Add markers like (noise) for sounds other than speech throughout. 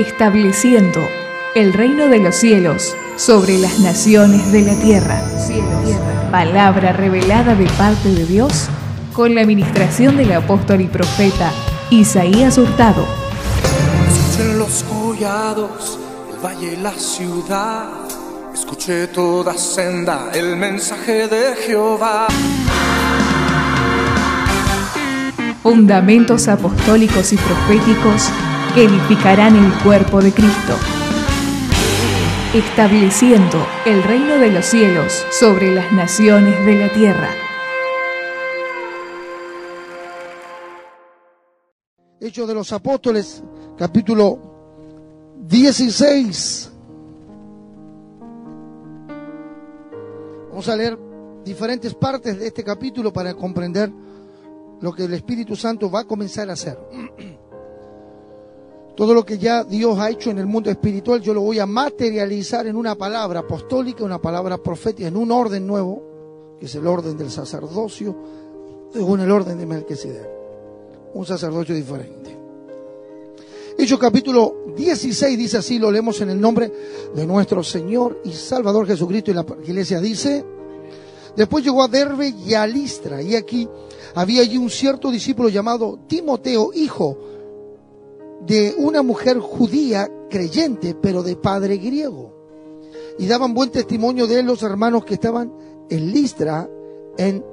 estableciendo el reino de los cielos sobre las naciones de la tierra. Palabra revelada de parte de Dios con la administración del apóstol y profeta Isaías Hurtado. Escuchen los collados, el valle la ciudad. Escuché toda senda el mensaje de Jehová. Fundamentos apostólicos y proféticos que edificarán el cuerpo de Cristo, estableciendo el reino de los cielos sobre las naciones de la tierra. Hechos de los Apóstoles, capítulo 16. Vamos a leer diferentes partes de este capítulo para comprender lo que el Espíritu Santo va a comenzar a hacer. Todo lo que ya Dios ha hecho en el mundo espiritual, yo lo voy a materializar en una palabra apostólica, una palabra profética, en un orden nuevo, que es el orden del sacerdocio, según el orden de Melquisedec. Un sacerdocio diferente. Hechos capítulo 16 dice así, lo leemos en el nombre de nuestro Señor y Salvador Jesucristo y la iglesia dice, después llegó a Derbe y a Listra y aquí había allí un cierto discípulo llamado Timoteo, hijo de una mujer judía creyente, pero de padre griego. Y daban buen testimonio de él los hermanos que estaban en Listra en,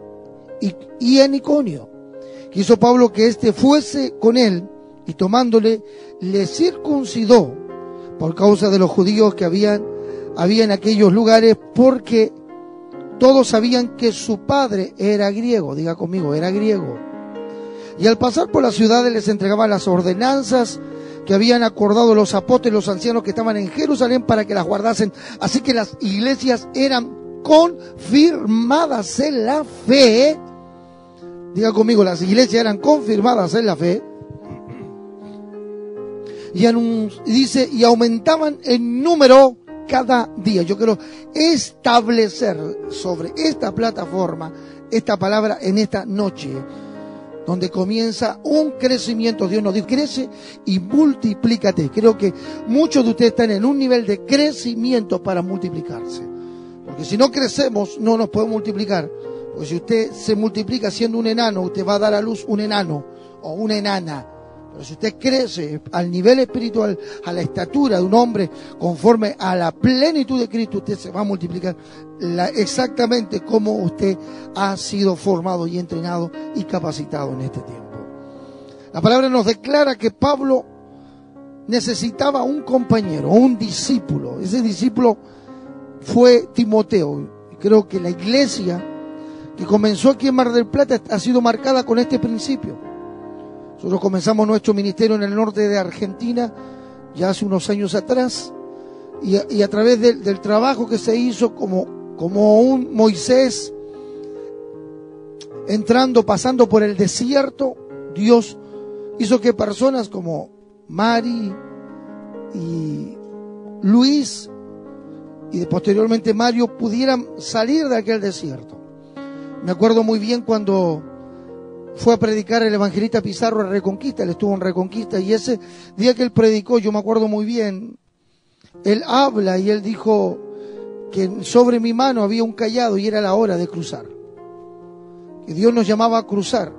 y, en Iconio. Quiso Pablo que éste fuese con él y tomándole le circuncidó por causa de los judíos que habían, había en aquellos lugares porque todos sabían que su padre era griego, diga conmigo, era griego. Y al pasar por las ciudades les entregaban las ordenanzas que habían acordado los apóstoles, los ancianos que estaban en Jerusalén para que las guardasen. Así que las iglesias eran confirmadas en la fe. Diga conmigo, las iglesias eran confirmadas en la fe. Y, dice, y aumentaban en número cada día. Yo quiero establecer sobre esta plataforma esta palabra en esta noche donde comienza un crecimiento. Dios nos dice, crece y multiplícate. Creo que muchos de ustedes están en un nivel de crecimiento para multiplicarse. Porque si no crecemos, no nos podemos multiplicar. Porque si usted se multiplica siendo un enano, usted va a dar a luz un enano o una enana. Pero si usted crece al nivel espiritual, a la estatura de un hombre conforme a la plenitud de Cristo, usted se va a multiplicar exactamente como usted ha sido formado y entrenado y capacitado en este tiempo. La palabra nos declara que Pablo necesitaba un compañero, un discípulo. Ese discípulo fue Timoteo. Creo que la iglesia que comenzó aquí en Mar del Plata ha sido marcada con este principio nosotros comenzamos nuestro ministerio en el norte de Argentina ya hace unos años atrás y a, través del trabajo que se hizo como, como un Moisés entrando, pasando por el desierto, Dios hizo que personas como Mari y Luis y posteriormente Mario pudieran salir de aquel desierto. Me acuerdo muy bien cuando fue a predicar el evangelista Pizarro en Reconquista, él estuvo en Reconquista y ese día que él predicó, yo me acuerdo muy bien, él habla y él dijo que sobre mi mano había un callado y era la hora de cruzar. Que Dios nos llamaba a cruzar.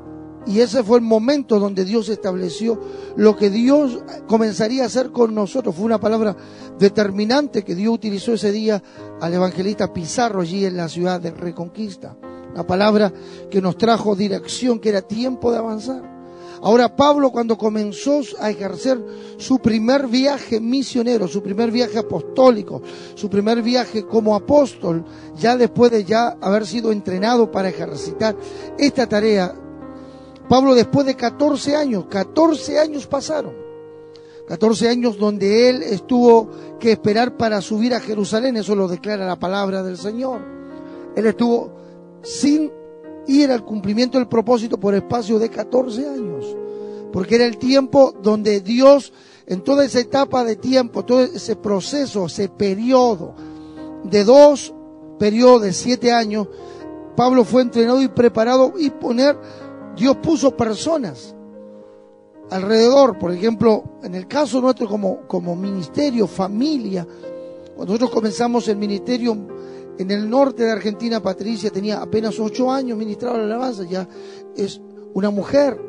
Y ese fue el momento donde Dios estableció lo que Dios comenzaría a hacer con nosotros. Fue una palabra determinante que Dios utilizó ese día al evangelista Pizarro allí en la ciudad de Reconquista la palabra que nos trajo dirección, que era tiempo de avanzar. Ahora Pablo cuando comenzó a ejercer su primer viaje misionero, su primer viaje apostólico, su primer viaje como apóstol, ya después de ya haber sido entrenado para ejercitar esta tarea, Pablo después de 14 años, 14 años pasaron, 14 años donde él estuvo que esperar para subir a Jerusalén, eso lo declara la palabra del Señor. Él estuvo sin ir al cumplimiento del propósito por espacio de 14 años. Porque era el tiempo donde Dios, en toda esa etapa de tiempo, todo ese proceso, ese periodo de dos periodos de siete años, Pablo fue entrenado y preparado y poner, Dios puso personas alrededor. Por ejemplo, en el caso nuestro como, como ministerio, familia, cuando nosotros comenzamos el ministerio en el norte de Argentina, Patricia tenía apenas ocho años ministrado la alabanza, ya es una mujer.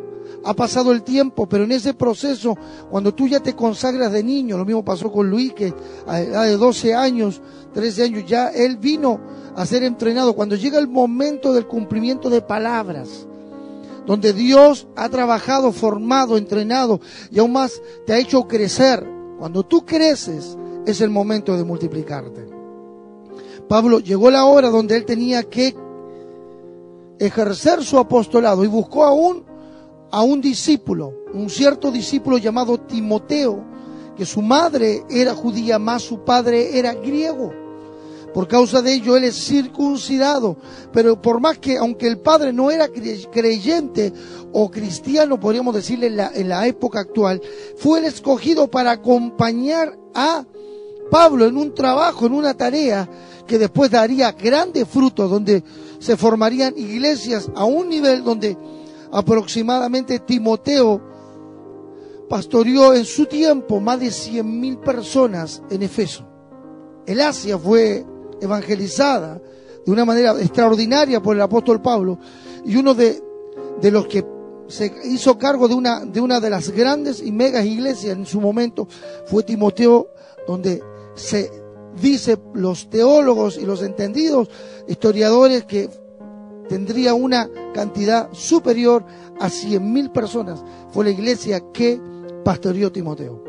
Ha pasado el tiempo, pero en ese proceso, cuando tú ya te consagras de niño, lo mismo pasó con Luis, que a edad de 12 años, 13 años, ya él vino a ser entrenado. Cuando llega el momento del cumplimiento de palabras, donde Dios ha trabajado, formado, entrenado y aún más te ha hecho crecer. Cuando tú creces es el momento de multiplicarte. Pablo llegó la hora donde él tenía que ejercer su apostolado y buscó aún a un discípulo, un cierto discípulo llamado Timoteo, que su madre era judía, más su padre era griego. Por causa de ello él es circuncidado. Pero por más que, aunque el padre no era creyente o cristiano, podríamos decirle en la, en la época actual, fue el escogido para acompañar a Pablo en un trabajo, en una tarea que después daría grandes frutos, donde se formarían iglesias a un nivel donde aproximadamente Timoteo pastoreó en su tiempo más de cien mil personas en Efeso. El Asia fue evangelizada de una manera extraordinaria por el apóstol Pablo y uno de, de los que se hizo cargo de una, de una de las grandes y megas iglesias en su momento fue Timoteo, donde se dice los teólogos y los entendidos historiadores que tendría una cantidad superior a cien mil personas. Fue la iglesia que pastoreó Timoteo.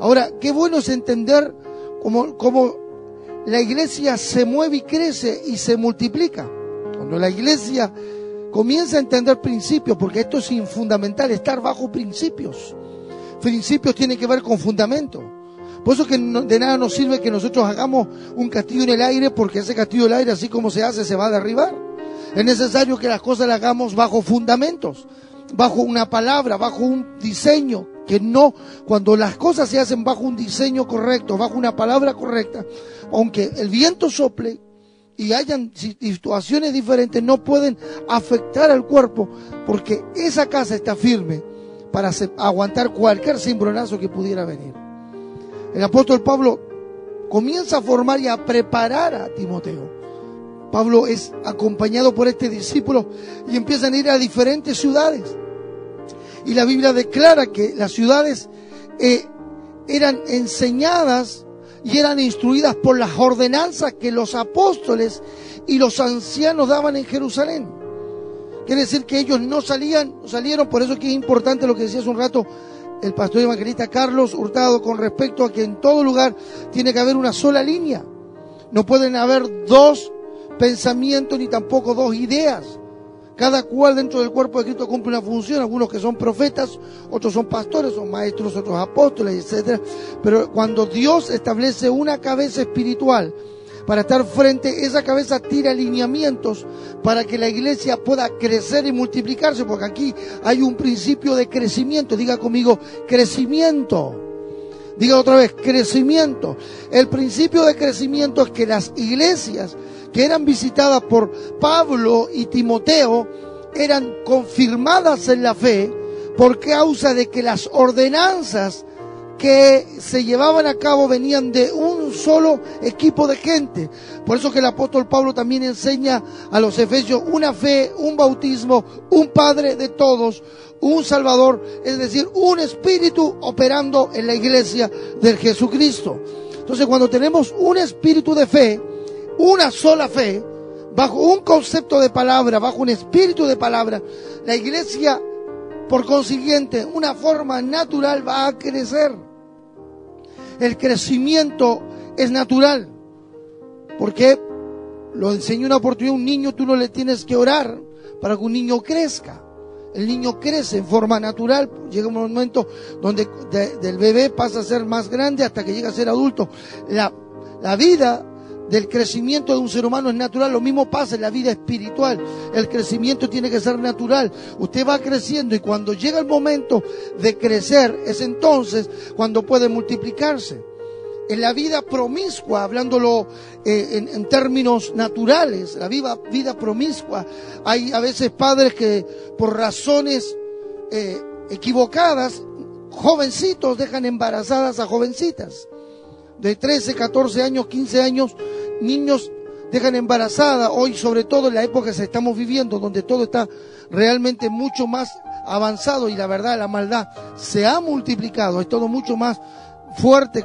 Ahora, qué bueno es entender cómo, cómo la iglesia se mueve y crece y se multiplica. Cuando la iglesia comienza a entender principios, porque esto es fundamental, estar bajo principios. Principios tienen que ver con fundamento. Por eso que de nada nos sirve que nosotros hagamos un castillo en el aire, porque ese castillo en el aire, así como se hace, se va a derribar. Es necesario que las cosas las hagamos bajo fundamentos, bajo una palabra, bajo un diseño, que no, cuando las cosas se hacen bajo un diseño correcto, bajo una palabra correcta, aunque el viento sople y hayan situaciones diferentes, no pueden afectar al cuerpo, porque esa casa está firme para aguantar cualquier cimbronazo que pudiera venir. El apóstol Pablo comienza a formar y a preparar a Timoteo. Pablo es acompañado por este discípulo y empiezan a ir a diferentes ciudades. Y la Biblia declara que las ciudades eh, eran enseñadas y eran instruidas por las ordenanzas que los apóstoles y los ancianos daban en Jerusalén. Quiere decir que ellos no salían, salieron, por eso que es importante lo que decía hace un rato el pastor evangelista Carlos Hurtado con respecto a que en todo lugar tiene que haber una sola línea. No pueden haber dos pensamientos ni tampoco dos ideas. Cada cual dentro del cuerpo de Cristo cumple una función, algunos que son profetas, otros son pastores, son maestros, otros apóstoles, etc. Pero cuando Dios establece una cabeza espiritual para estar frente, esa cabeza tira alineamientos para que la iglesia pueda crecer y multiplicarse, porque aquí hay un principio de crecimiento. Diga conmigo, crecimiento. Diga otra vez, crecimiento. El principio de crecimiento es que las iglesias que eran visitadas por Pablo y Timoteo eran confirmadas en la fe por causa de que las ordenanzas que se llevaban a cabo venían de un solo equipo de gente. Por eso que el apóstol Pablo también enseña a los efesios una fe, un bautismo, un Padre de todos, un Salvador, es decir, un Espíritu operando en la iglesia del Jesucristo. Entonces cuando tenemos un espíritu de fe, una sola fe, bajo un concepto de palabra, bajo un espíritu de palabra, la iglesia, por consiguiente, una forma natural va a crecer. El crecimiento es natural. Porque lo enseñó una oportunidad, un niño tú no le tienes que orar para que un niño crezca. El niño crece en forma natural, llega un momento donde del bebé pasa a ser más grande hasta que llega a ser adulto. La, la vida del crecimiento de un ser humano es natural. Lo mismo pasa en la vida espiritual. El crecimiento tiene que ser natural. Usted va creciendo y cuando llega el momento de crecer es entonces cuando puede multiplicarse. En la vida promiscua, hablándolo eh, en, términos naturales, la vida, vida promiscua, hay a veces padres que por razones eh, equivocadas, jovencitos dejan embarazadas a jovencitas. De 13, 14 años, 15 años, niños dejan embarazadas. Hoy, sobre todo en la época que estamos viviendo, donde todo está realmente mucho más avanzado y la verdad, la maldad se ha multiplicado, es todo mucho más fuerte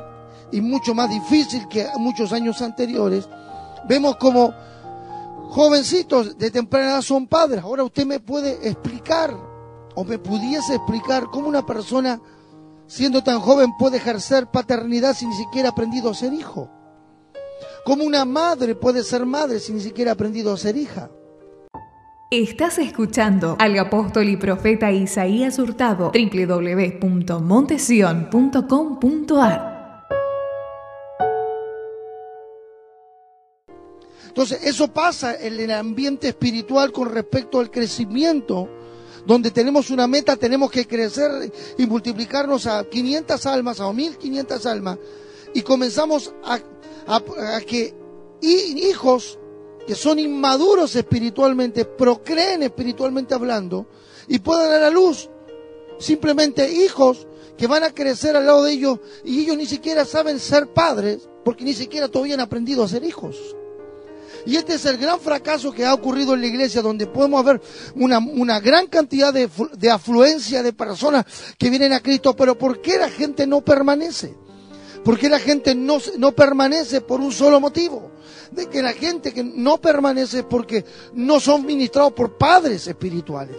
y mucho más difícil que muchos años anteriores. Vemos como jovencitos de temprana edad son padres. Ahora usted me puede explicar o me pudiese explicar cómo una persona siendo tan joven puede ejercer paternidad sin ni siquiera aprendido a ser hijo. Cómo una madre puede ser madre sin ni siquiera aprendido a ser hija. Estás escuchando al apóstol y profeta Isaías Hurtado, www.montesion.com.ar. Entonces, eso pasa en el ambiente espiritual con respecto al crecimiento, donde tenemos una meta, tenemos que crecer y multiplicarnos a 500 almas, a 1500 almas, y comenzamos a, que hijos que son inmaduros espiritualmente, procreen espiritualmente hablando, y puedan dar a luz simplemente hijos que van a crecer al lado de ellos y ellos ni siquiera saben ser padres porque ni siquiera todavía han aprendido a ser hijos. Y este es el gran fracaso que ha ocurrido en la iglesia, donde podemos ver una, gran cantidad de, afluencia de personas que vienen a Cristo, pero ¿por qué la gente no permanece? ¿Por qué la gente no, no permanece por un solo motivo? De que la gente que no permanece porque no son ministrados por padres espirituales.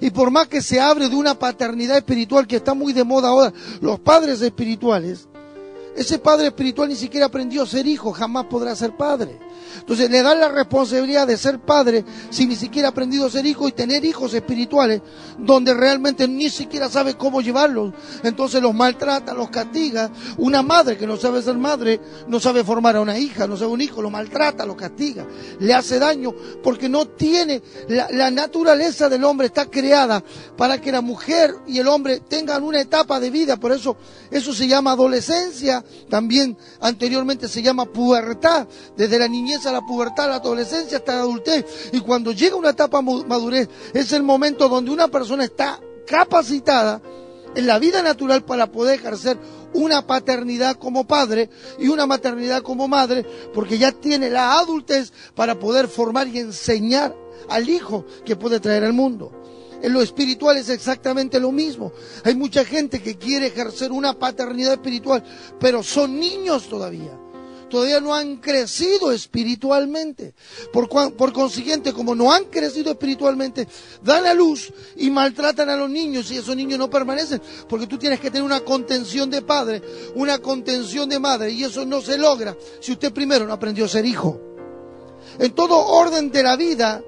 Y por más que se abre de una paternidad espiritual que está muy de moda ahora, los padres espirituales, ese padre espiritual ni siquiera aprendió a ser hijo, jamás podrá ser padre. Entonces le dan la responsabilidad de ser padre sin ni siquiera aprendido a ser hijo y tener hijos espirituales donde realmente ni siquiera sabe cómo llevarlos. Entonces los maltrata, los castiga. Una madre que no sabe ser madre no sabe formar a una hija, no sabe un hijo, lo maltrata, lo castiga, le hace daño porque no tiene la, la naturaleza del hombre está creada para que la mujer y el hombre tengan una etapa de vida. Por eso eso se llama adolescencia, también anteriormente se llama pubertad, desde la niñez la pubertad, la adolescencia hasta la adultez. Y cuando llega una etapa madurez, es el momento donde una persona está capacitada en la vida natural para poder ejercer una paternidad como padre y una maternidad como madre, porque ya tiene la adultez para poder formar y enseñar al hijo que puede traer al mundo. En lo espiritual es exactamente lo mismo. Hay mucha gente que quiere ejercer una paternidad espiritual, pero son niños todavía todavía no han crecido espiritualmente. Por, consiguiente, como no han crecido espiritualmente, dan a luz y maltratan a los niños y esos niños no permanecen, porque tú tienes que tener una contención de padre, una contención de madre, y eso no se logra si usted primero no aprendió a ser hijo. En todo orden de la vida,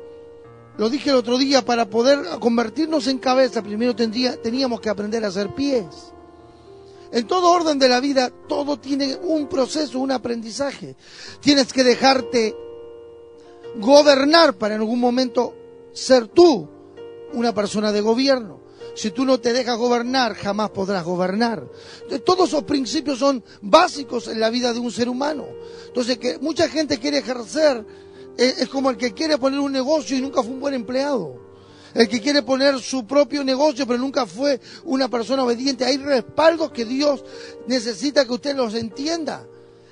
lo dije el otro día, para poder convertirnos en cabeza, primero tendría, teníamos que aprender a ser pies. En todo orden de la vida, todo tiene un proceso, un aprendizaje. Tienes que dejarte gobernar para en algún momento ser tú una persona de gobierno. Si tú no te dejas gobernar, jamás podrás gobernar. todos esos principios son básicos en la vida de un ser humano. Entonces, que mucha gente quiere ejercer, eh, es como el que quiere poner un negocio y nunca fue un buen empleado el que quiere poner su propio negocio, pero nunca fue una persona obediente. Hay respaldos que Dios necesita que usted los entienda.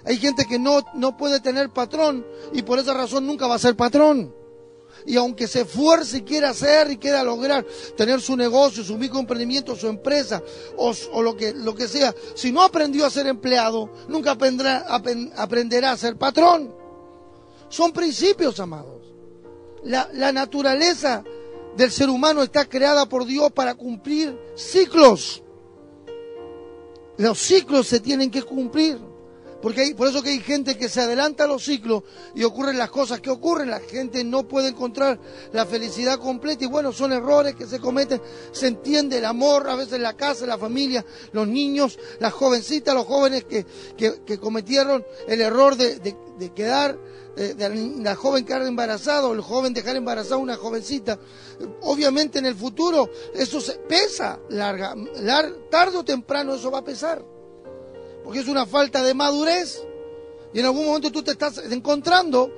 Hay gente que no, no puede tener patrón y por esa razón nunca va a ser patrón. Y aunque se esfuerce y quiera hacer y quiera lograr tener su negocio, su microemprendimiento, su empresa o, lo, que, lo que sea, si no aprendió a ser empleado, nunca aprenderá, aprenderá a ser patrón. Son principios, amados. La, la naturaleza del ser humano está creada por Dios para cumplir ciclos. Los ciclos se tienen que cumplir. Porque hay, por eso que hay gente que se adelanta a los ciclos y ocurren las cosas que ocurren. La gente no puede encontrar la felicidad completa y bueno, son errores que se cometen. Se entiende el amor, a veces la casa, la familia, los niños, las jovencitas, los jóvenes que, que, cometieron el error de, de quedar eh, de la joven quedar embarazada o el joven dejar embarazada a una jovencita. Obviamente en el futuro eso se pesa larga, tarde o temprano eso va a pesar, porque es una falta de madurez. Y en algún momento tú te estás encontrando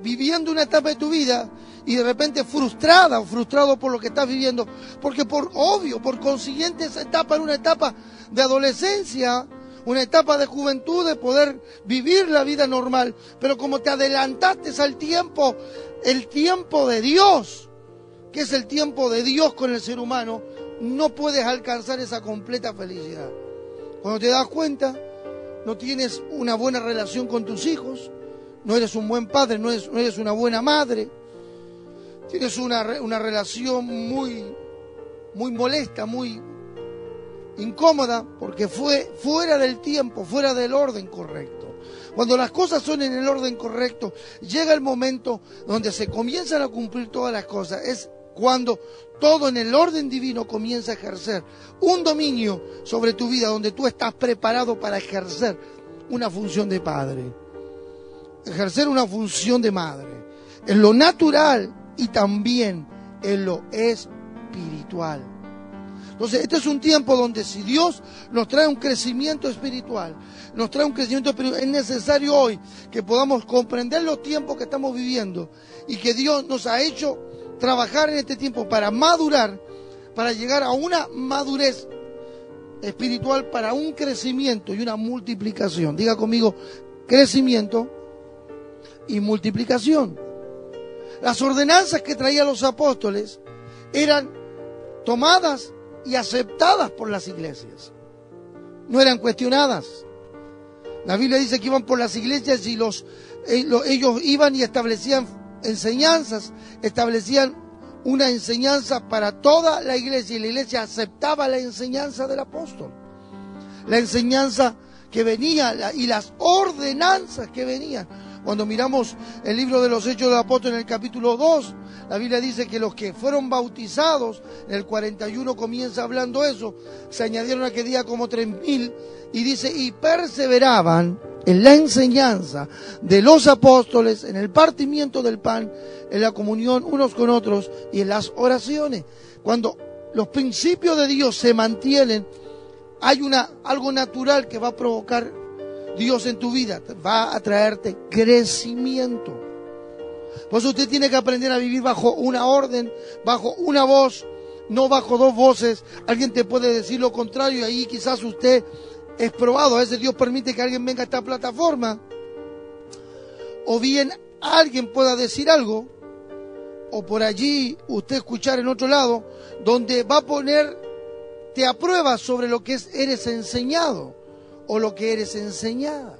viviendo una etapa de tu vida y de repente frustrada o frustrado por lo que estás viviendo, porque por obvio, por consiguiente esa etapa es una etapa de adolescencia, una etapa de juventud, de poder vivir la vida normal, pero como te adelantaste al tiempo, el tiempo de Dios, que es el tiempo de Dios con el ser humano, no puedes alcanzar esa completa felicidad. Cuando te das cuenta, no tienes una buena relación con tus hijos, no eres un buen padre, no eres, una buena madre, tienes una, una relación muy, muy molesta, muy incómoda, porque fue fuera del tiempo, fuera del orden correcto. Cuando las cosas son en el orden correcto, llega el momento donde se comienzan a cumplir todas las cosas. Es cuando todo en el orden divino comienza a ejercer un dominio sobre tu vida, donde tú estás preparado para ejercer una función de padre, ejercer una función de madre, en lo natural y también en lo espiritual. Entonces, este es un tiempo donde si Dios nos trae un crecimiento espiritual, nos trae un crecimiento espiritual, es necesario hoy que podamos comprender los tiempos que estamos viviendo y que Dios nos ha hecho trabajar en este tiempo para madurar, para llegar a una madurez espiritual, para un crecimiento y una multiplicación. Diga conmigo, crecimiento y multiplicación. Las ordenanzas que traían los apóstoles eran tomadas y aceptadas por las iglesias. No eran cuestionadas. La Biblia dice que iban por las iglesias y los, eh, ellos iban y establecían enseñanzas, establecían una enseñanza para toda la iglesia y la iglesia aceptaba la enseñanza del apóstol. La enseñanza que venía y las ordenanzas que venían. Cuando miramos el libro de los Hechos del Apóstol en el capítulo 2, la Biblia dice que los que fueron bautizados, en el 41 comienza hablando eso, se añadieron aquel día como tres mil, y dice, y perseveraban en la enseñanza de los apóstoles, en el partimiento del pan, en la comunión unos con otros y en las oraciones. Cuando los principios de Dios se mantienen, hay una, algo natural que va a provocar Dios en tu vida, va a traerte crecimiento. Por eso usted tiene que aprender a vivir bajo una orden, bajo una voz, no bajo dos voces. Alguien te puede decir lo contrario y ahí quizás usted es probado. A veces Dios permite que alguien venga a esta plataforma. O bien alguien pueda decir algo. O por allí usted escuchar en otro lado. Donde va a poner, te aprueba sobre lo que es, eres enseñado. O lo que eres enseñada.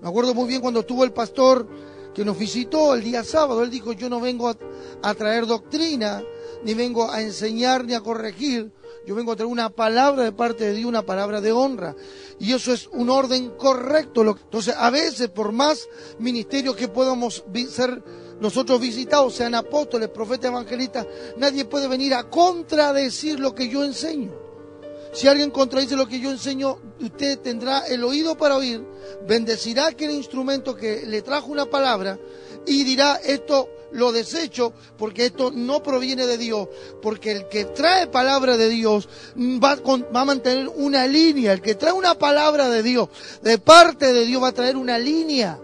Me acuerdo muy bien cuando estuvo el pastor que nos visitó el día sábado. Él dijo, yo no vengo a, a traer doctrina, ni vengo a enseñar ni a corregir, yo vengo a traer una palabra de parte de Dios, una palabra de honra. Y eso es un orden correcto. Entonces, a veces, por más ministerios que podamos ser nosotros visitados, sean apóstoles, profetas, evangelistas, nadie puede venir a contradecir lo que yo enseño. Si alguien contradice lo que yo enseño, usted tendrá el oído para oír, bendecirá aquel instrumento que le trajo una palabra y dirá esto lo desecho porque esto no proviene de Dios, porque el que trae palabra de Dios va, va, a mantener una línea, el que trae una palabra de Dios, de parte de Dios va a traer una línea.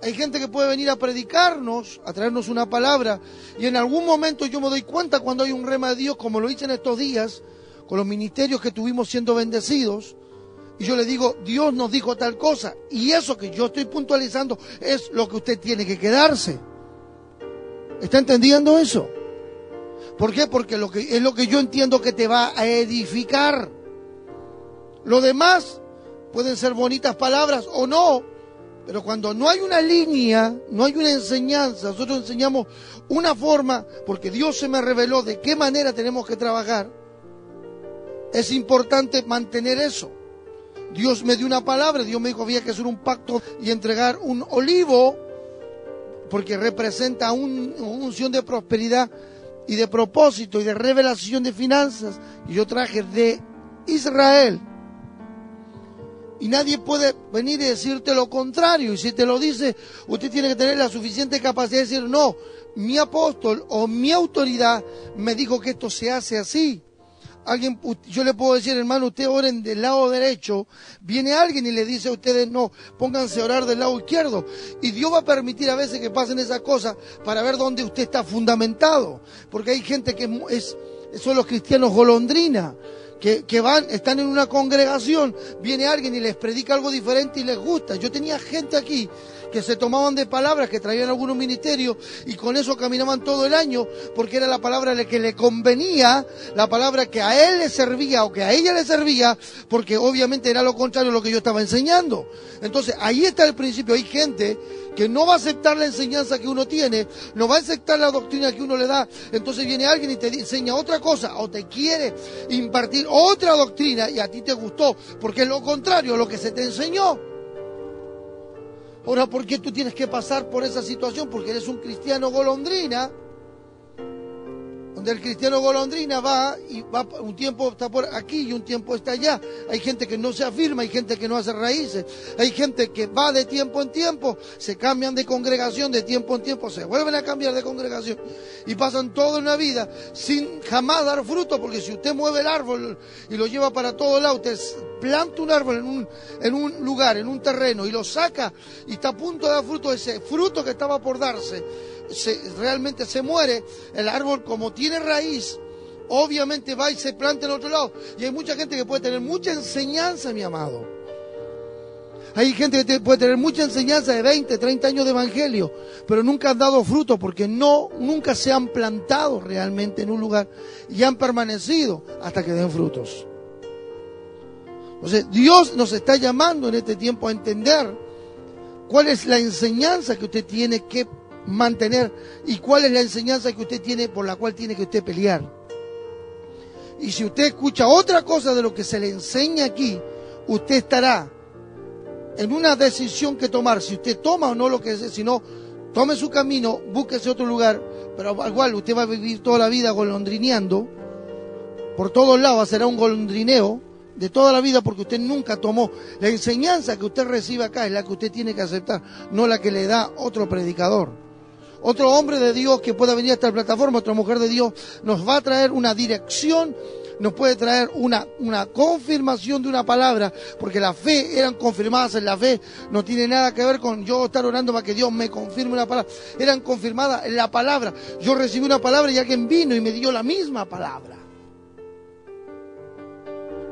Hay gente que puede venir a predicarnos, a traernos una palabra, y en algún momento yo me doy cuenta cuando hay un rema de Dios, como lo hice en estos días, con los ministerios que tuvimos siendo bendecidos, y yo le digo, Dios nos dijo tal cosa. Y eso que yo estoy puntualizando es lo que usted tiene que quedarse. ¿Está entendiendo eso? ¿Por qué? Porque lo que, es lo que yo entiendo que te va a edificar. Lo demás pueden ser bonitas palabras o no, pero cuando no hay una línea, no hay una enseñanza, nosotros enseñamos una forma, porque Dios se me reveló de qué manera tenemos que trabajar, es importante mantener eso. Dios me dio una palabra, Dios me dijo había que hacer un pacto y entregar un olivo, porque representa una unción de prosperidad y de propósito y de revelación de finanzas. Y yo traje de Israel. Y nadie puede venir y decirte lo contrario. Y si te lo dice, usted tiene que tener la suficiente capacidad de decir, no, mi apóstol o mi autoridad me dijo que esto se hace así. Alguien, yo le puedo decir, hermano, usted oren del lado derecho, viene alguien y le dice a ustedes, no, pónganse a orar del lado izquierdo. Y Dios va a permitir a veces que pasen esas cosas para ver dónde usted está fundamentado. Porque hay gente que es, son los cristianos golondrina que, van, están en una congregación, viene alguien y les predica algo diferente y les gusta. Yo tenía gente aquí que se tomaban de palabras, que traían algunos ministerios y con eso caminaban todo el año, porque era la palabra que le convenía, la palabra que a él le servía o que a ella le servía, porque obviamente era lo contrario a lo que yo estaba enseñando. Entonces, ahí está el principio. Hay gente que no va a aceptar la enseñanza que uno tiene, no va a aceptar la doctrina que uno le da. Entonces viene alguien y te enseña otra cosa o te quiere impartir otra doctrina y a ti te gustó, porque es lo contrario a lo que se te enseñó. Ahora, ¿por qué tú tienes que pasar por esa situación? Porque eres un cristiano golondrina el cristiano golondrina va y va un tiempo está por aquí y un tiempo está allá. Hay gente que no se afirma, hay gente que no hace raíces, hay gente que va de tiempo en tiempo, se cambian de congregación de tiempo en tiempo, se vuelven a cambiar de congregación y pasan toda una vida sin jamás dar fruto, porque si usted mueve el árbol y lo lleva para todo lado, usted planta un árbol en un, en un lugar, en un terreno y lo saca y está a punto de dar fruto, ese fruto que estaba por darse realmente se muere, el árbol como tiene raíz, obviamente va y se planta en otro lado. Y hay mucha gente que puede tener mucha enseñanza, mi amado. Hay gente que puede tener mucha enseñanza de 20, 30 años de evangelio, pero nunca han dado fruto porque no, nunca se han plantado realmente en un lugar y han permanecido hasta que den frutos. Entonces, Dios nos está llamando en este tiempo a entender cuál es la enseñanza que usted tiene que mantener y cuál es la enseñanza que usted tiene por la cual tiene que usted pelear. Y si usted escucha otra cosa de lo que se le enseña aquí, usted estará en una decisión que tomar, si usted toma o no lo que es, si no, tome su camino, búsquese otro lugar, pero al igual usted va a vivir toda la vida golondrineando, por todos lados será un golondrineo de toda la vida porque usted nunca tomó. La enseñanza que usted recibe acá, es la que usted tiene que aceptar, no la que le da otro predicador otro hombre de Dios que pueda venir a esta plataforma, otra mujer de Dios, nos va a traer una dirección, nos puede traer una, una confirmación de una palabra, porque la fe eran confirmadas en la fe, no tiene nada que ver con yo estar orando para que Dios me confirme una palabra, eran confirmadas en la palabra. Yo recibí una palabra y alguien vino y me dio la misma palabra.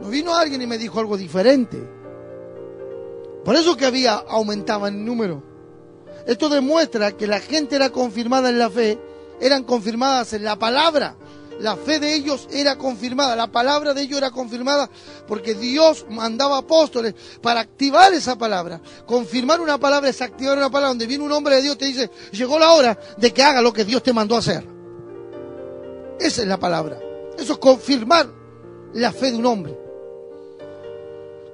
No vino alguien y me dijo algo diferente. Por eso que había aumentaba en número. Esto demuestra que la gente era confirmada en la fe, eran confirmadas en la palabra. La fe de ellos era confirmada, la palabra de ellos era confirmada porque Dios mandaba apóstoles para activar esa palabra. Confirmar una palabra es activar una palabra donde viene un hombre de Dios te dice, llegó la hora de que haga lo que Dios te mandó a hacer. Esa es la palabra. Eso es confirmar la fe de un hombre.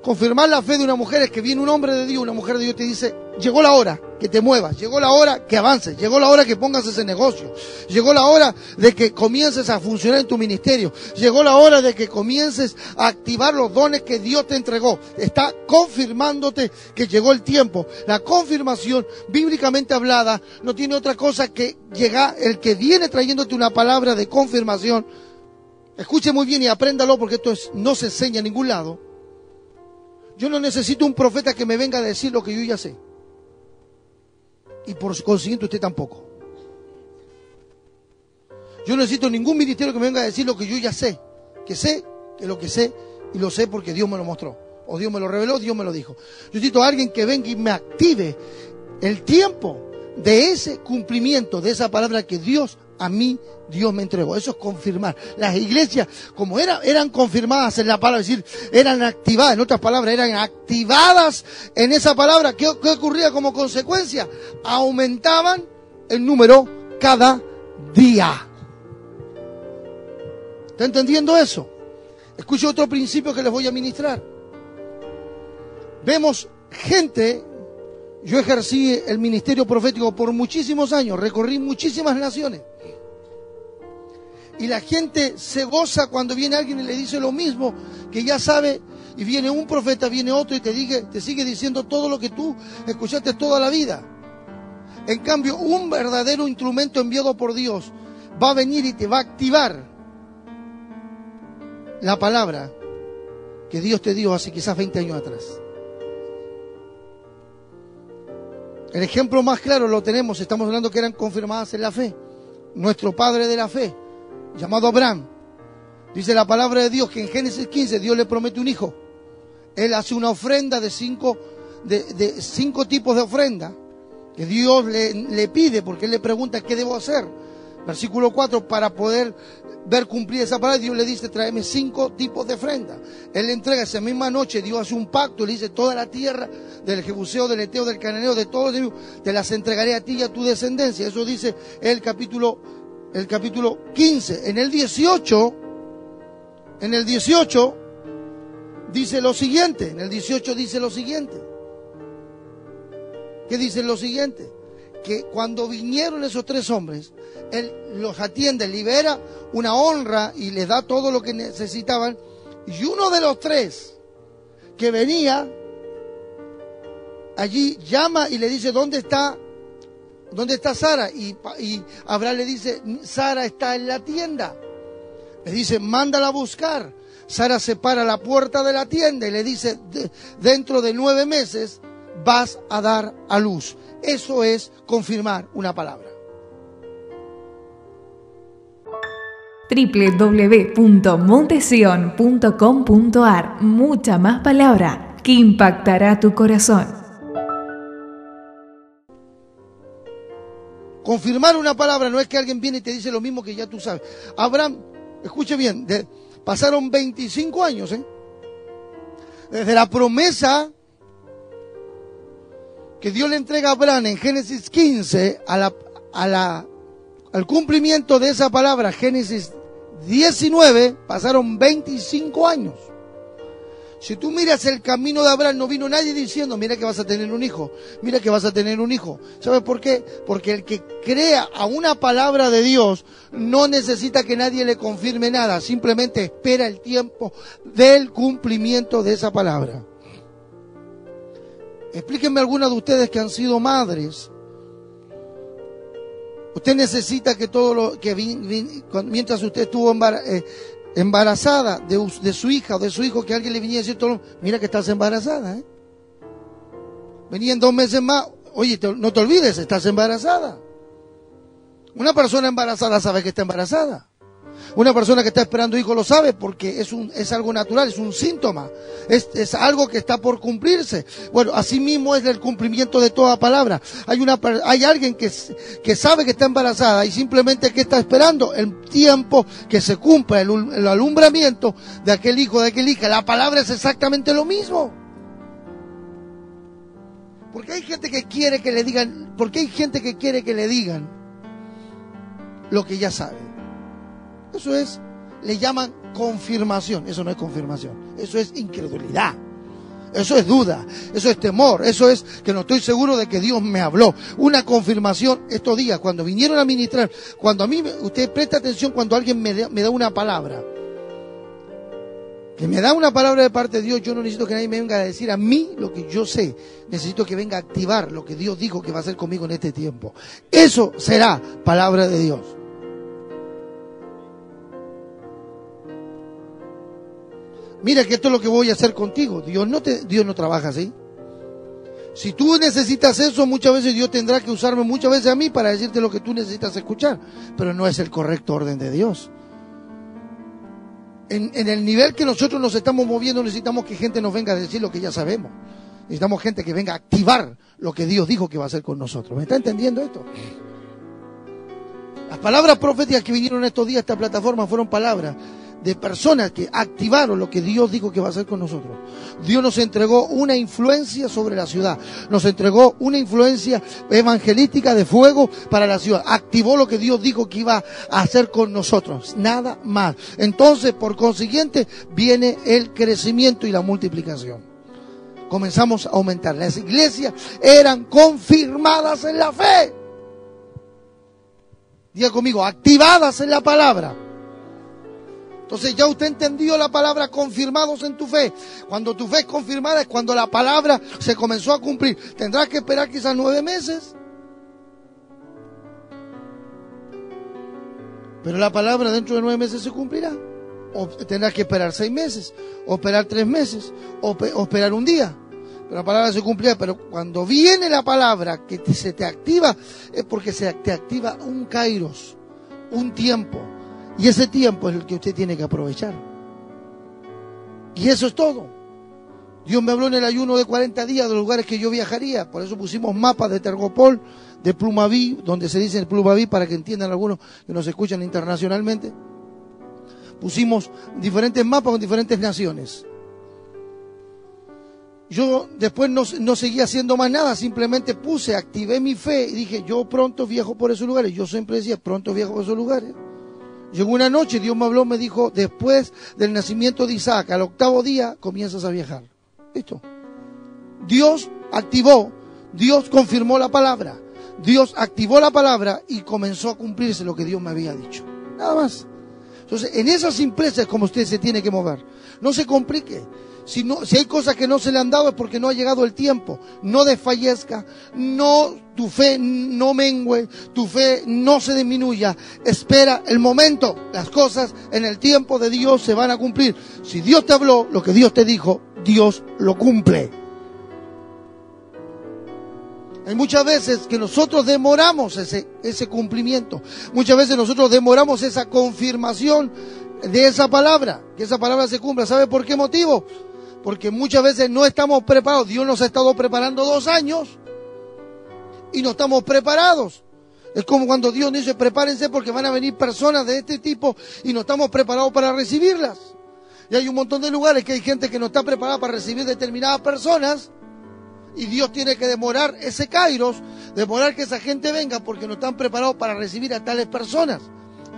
Confirmar la fe de una mujer es que viene un hombre de Dios, una mujer de Dios te dice, llegó la hora que te muevas, llegó la hora que avances, llegó la hora que pongas ese negocio, llegó la hora de que comiences a funcionar en tu ministerio, llegó la hora de que comiences a activar los dones que Dios te entregó. Está confirmándote que llegó el tiempo. La confirmación, bíblicamente hablada, no tiene otra cosa que llegar, el que viene trayéndote una palabra de confirmación. Escuche muy bien y apréndalo porque esto no se enseña en ningún lado yo no necesito un profeta que me venga a decir lo que yo ya sé. Y por consiguiente usted tampoco. Yo no necesito ningún ministerio que me venga a decir lo que yo ya sé. Que sé, que lo que sé, y lo sé porque Dios me lo mostró. O Dios me lo reveló, Dios me lo dijo. Yo necesito a alguien que venga y me active el tiempo de ese cumplimiento, de esa palabra que Dios a mí Dios me entregó. Eso es confirmar. Las iglesias, como eran confirmadas en la palabra, es decir, eran activadas, en otras palabras, eran activadas en esa palabra. ¿Qué, qué ocurría como consecuencia? Aumentaban el número cada día. ¿Está entendiendo eso? Escuche otro principio que les voy a ministrar. Vemos gente yo ejercí el ministerio profético por muchísimos años, recorrí muchísimas naciones. Y la gente se goza cuando viene alguien y le dice lo mismo, que ya sabe, y viene un profeta, viene otro y te, sigue diciendo todo lo que tú escuchaste toda la vida. En cambio, un verdadero instrumento enviado por Dios va a venir y te va a activar la palabra que Dios te dio hace quizás 20 años atrás. El ejemplo más claro lo tenemos, estamos hablando que eran confirmadas en la fe. Nuestro padre de la fe, llamado Abraham, dice la palabra de Dios que en Génesis 15 Dios le promete un hijo. Él hace una ofrenda de cinco, de, cinco tipos de ofrenda que Dios le, le pide porque Él le pregunta qué debo hacer. Versículo 4, para poder ver cumplir esa palabra, Dios le dice, tráeme cinco tipos de ofrenda. Él le entrega esa misma noche, Dios hace un pacto, le dice, toda la tierra del Jebuseo, del Eteo, del Cananeo, de todos te las entregaré a ti y a tu descendencia. Eso dice el capítulo, el capítulo 15. En el 18, en el 18, dice lo siguiente, en el 18 dice lo siguiente. ¿Qué dice lo siguiente? Que cuando vinieron esos tres hombres, él los atiende, libera una honra y les da todo lo que necesitaban. Y uno de los tres que venía allí llama y le dice, ¿dónde está? ¿Dónde está Sara? Y, y Abraham le dice, Sara está en la tienda. Le dice, mándala a buscar. Sara se para la puerta de la tienda y le dice, dentro de nueve meses vas a dar a luz. Eso es confirmar una palabra. www.montesion.com.ar Mucha más palabra que impactará tu corazón. Confirmar una palabra no es que alguien viene y te dice lo mismo que ya tú sabes. Abraham, escuche bien, pasaron 25 años, ¿eh? Desde la promesa que Dios le entrega a Abraham en Génesis 15 a la, a la, al cumplimiento de esa palabra, Génesis 19, pasaron 25 años. Si tú miras el camino de Abraham, no vino nadie diciendo, mira que vas a tener un hijo, mira que vas a tener un hijo. ¿Sabes por qué? Porque el que crea a una palabra de Dios no necesita que nadie le confirme nada, simplemente espera el tiempo del cumplimiento de esa palabra. Explíquenme algunas de ustedes que han sido madres Usted necesita que todo lo que mientras usted estuvo eh, embarazada de, su hija o de su hijo, que alguien le viniera a decir todo, mira que estás embarazada, ¿eh? Venían dos meses más, oye, no te olvides, estás embarazada. Una persona embarazada sabe que está embarazada. Una persona que está esperando hijo lo sabe porque es, un, es algo natural, es un síntoma, es, es algo que está por cumplirse. Bueno, así mismo es el cumplimiento de toda palabra. Hay, una, hay alguien que, que sabe que está embarazada y simplemente que está esperando el tiempo que se cumpla el, alumbramiento de aquel hijo, de aquel hija. La palabra es exactamente lo mismo. Porque hay gente que quiere que le digan, porque hay gente que quiere que le digan lo que ya sabe. Eso es, le llaman confirmación. Eso no es confirmación. Eso es incredulidad. Eso es duda, eso es temor, eso es que no estoy seguro de que Dios me habló. Una confirmación estos días, cuando vinieron a ministrar, cuando a mí, usted presta atención cuando alguien me me da una palabra, que me da una palabra de parte de Dios, yo no necesito que nadie me venga a decir a mí lo que yo sé, necesito que venga a activar lo que Dios dijo que va a hacer conmigo en este tiempo. Eso será palabra de Dios. Mira que esto es lo que voy a hacer contigo. Dios no, te, Dios no trabaja así. Si tú necesitas eso, muchas veces Dios tendrá que usarme muchas veces a mí para decirte lo que tú necesitas escuchar, pero no es el correcto orden de Dios. En, en, el nivel que nosotros nos estamos moviendo, necesitamos que gente nos venga a decir lo que ya sabemos. Necesitamos gente que venga a activar lo que Dios dijo que va a hacer con nosotros. ¿Me está entendiendo esto? Las palabras proféticas que vinieron estos días a esta plataforma fueron palabras de personas que activaron lo que Dios dijo que va a hacer con nosotros. Dios nos entregó una influencia sobre la ciudad, nos entregó una influencia evangelística de fuego para la ciudad, activó lo que Dios dijo que iba a hacer con nosotros, nada más. Entonces, por consiguiente, viene el crecimiento y la multiplicación. Comenzamos a aumentar. Las iglesias eran confirmadas en la fe. Diga conmigo, activadas en la palabra. Entonces ya usted entendió la palabra confirmados en tu fe. Cuando tu fe es confirmada es cuando la palabra se comenzó a cumplir. Tendrás que esperar quizás nueve meses. Pero la palabra dentro de nueve meses se cumplirá. o tendrás que esperar seis meses, o esperar tres meses, o, esperar un día. Pero la palabra se cumplía, pero cuando viene la palabra que se te activa, es porque se te activa un kairos, un tiempo. Y ese tiempo es el que usted tiene que aprovechar. Y eso es todo. Dios me habló en el ayuno de 40 días de los lugares que yo viajaría. Por eso pusimos mapas de Tergopol, de Plumaví, donde se dice Plumaví para que entiendan algunos que nos escuchan internacionalmente. Pusimos diferentes mapas con diferentes naciones. Yo después no, no seguía haciendo más nada, simplemente puse, activé mi fe y dije, yo pronto viajo por esos lugares. Yo siempre decía, pronto viajo por esos lugares. Llegó una noche, Dios me habló, me dijo, después del nacimiento de Isaac, al octavo día, comienzas a viajar. Listo. Dios activó, Dios confirmó la palabra, Dios activó la palabra y comenzó a cumplirse lo que Dios me había dicho. Nada más. Entonces, en esas simpleza es como usted se tiene que mover. No se complique. Si, no, si hay cosas que no se le han dado es porque no ha llegado el tiempo. No desfallezca, no tu fe no mengue, tu fe no se disminuya. Espera el momento. Las cosas en el tiempo de Dios se van a cumplir. Si Dios te habló, lo que Dios te dijo, Dios lo cumple. Hay muchas veces que nosotros demoramos ese, ese cumplimiento. Muchas veces nosotros demoramos esa confirmación de esa palabra, que esa palabra se cumpla. ¿Sabe por qué motivo? Porque muchas veces no estamos preparados. Dios nos ha estado preparando dos años y no estamos preparados. Es como cuando Dios dice, prepárense porque van a venir personas de este tipo y no estamos preparados para recibirlas. Y hay un montón de lugares que hay gente que no está preparada para recibir determinadas personas y Dios tiene que demorar ese kairos, demorar que esa gente venga porque no están preparados para recibir a tales personas.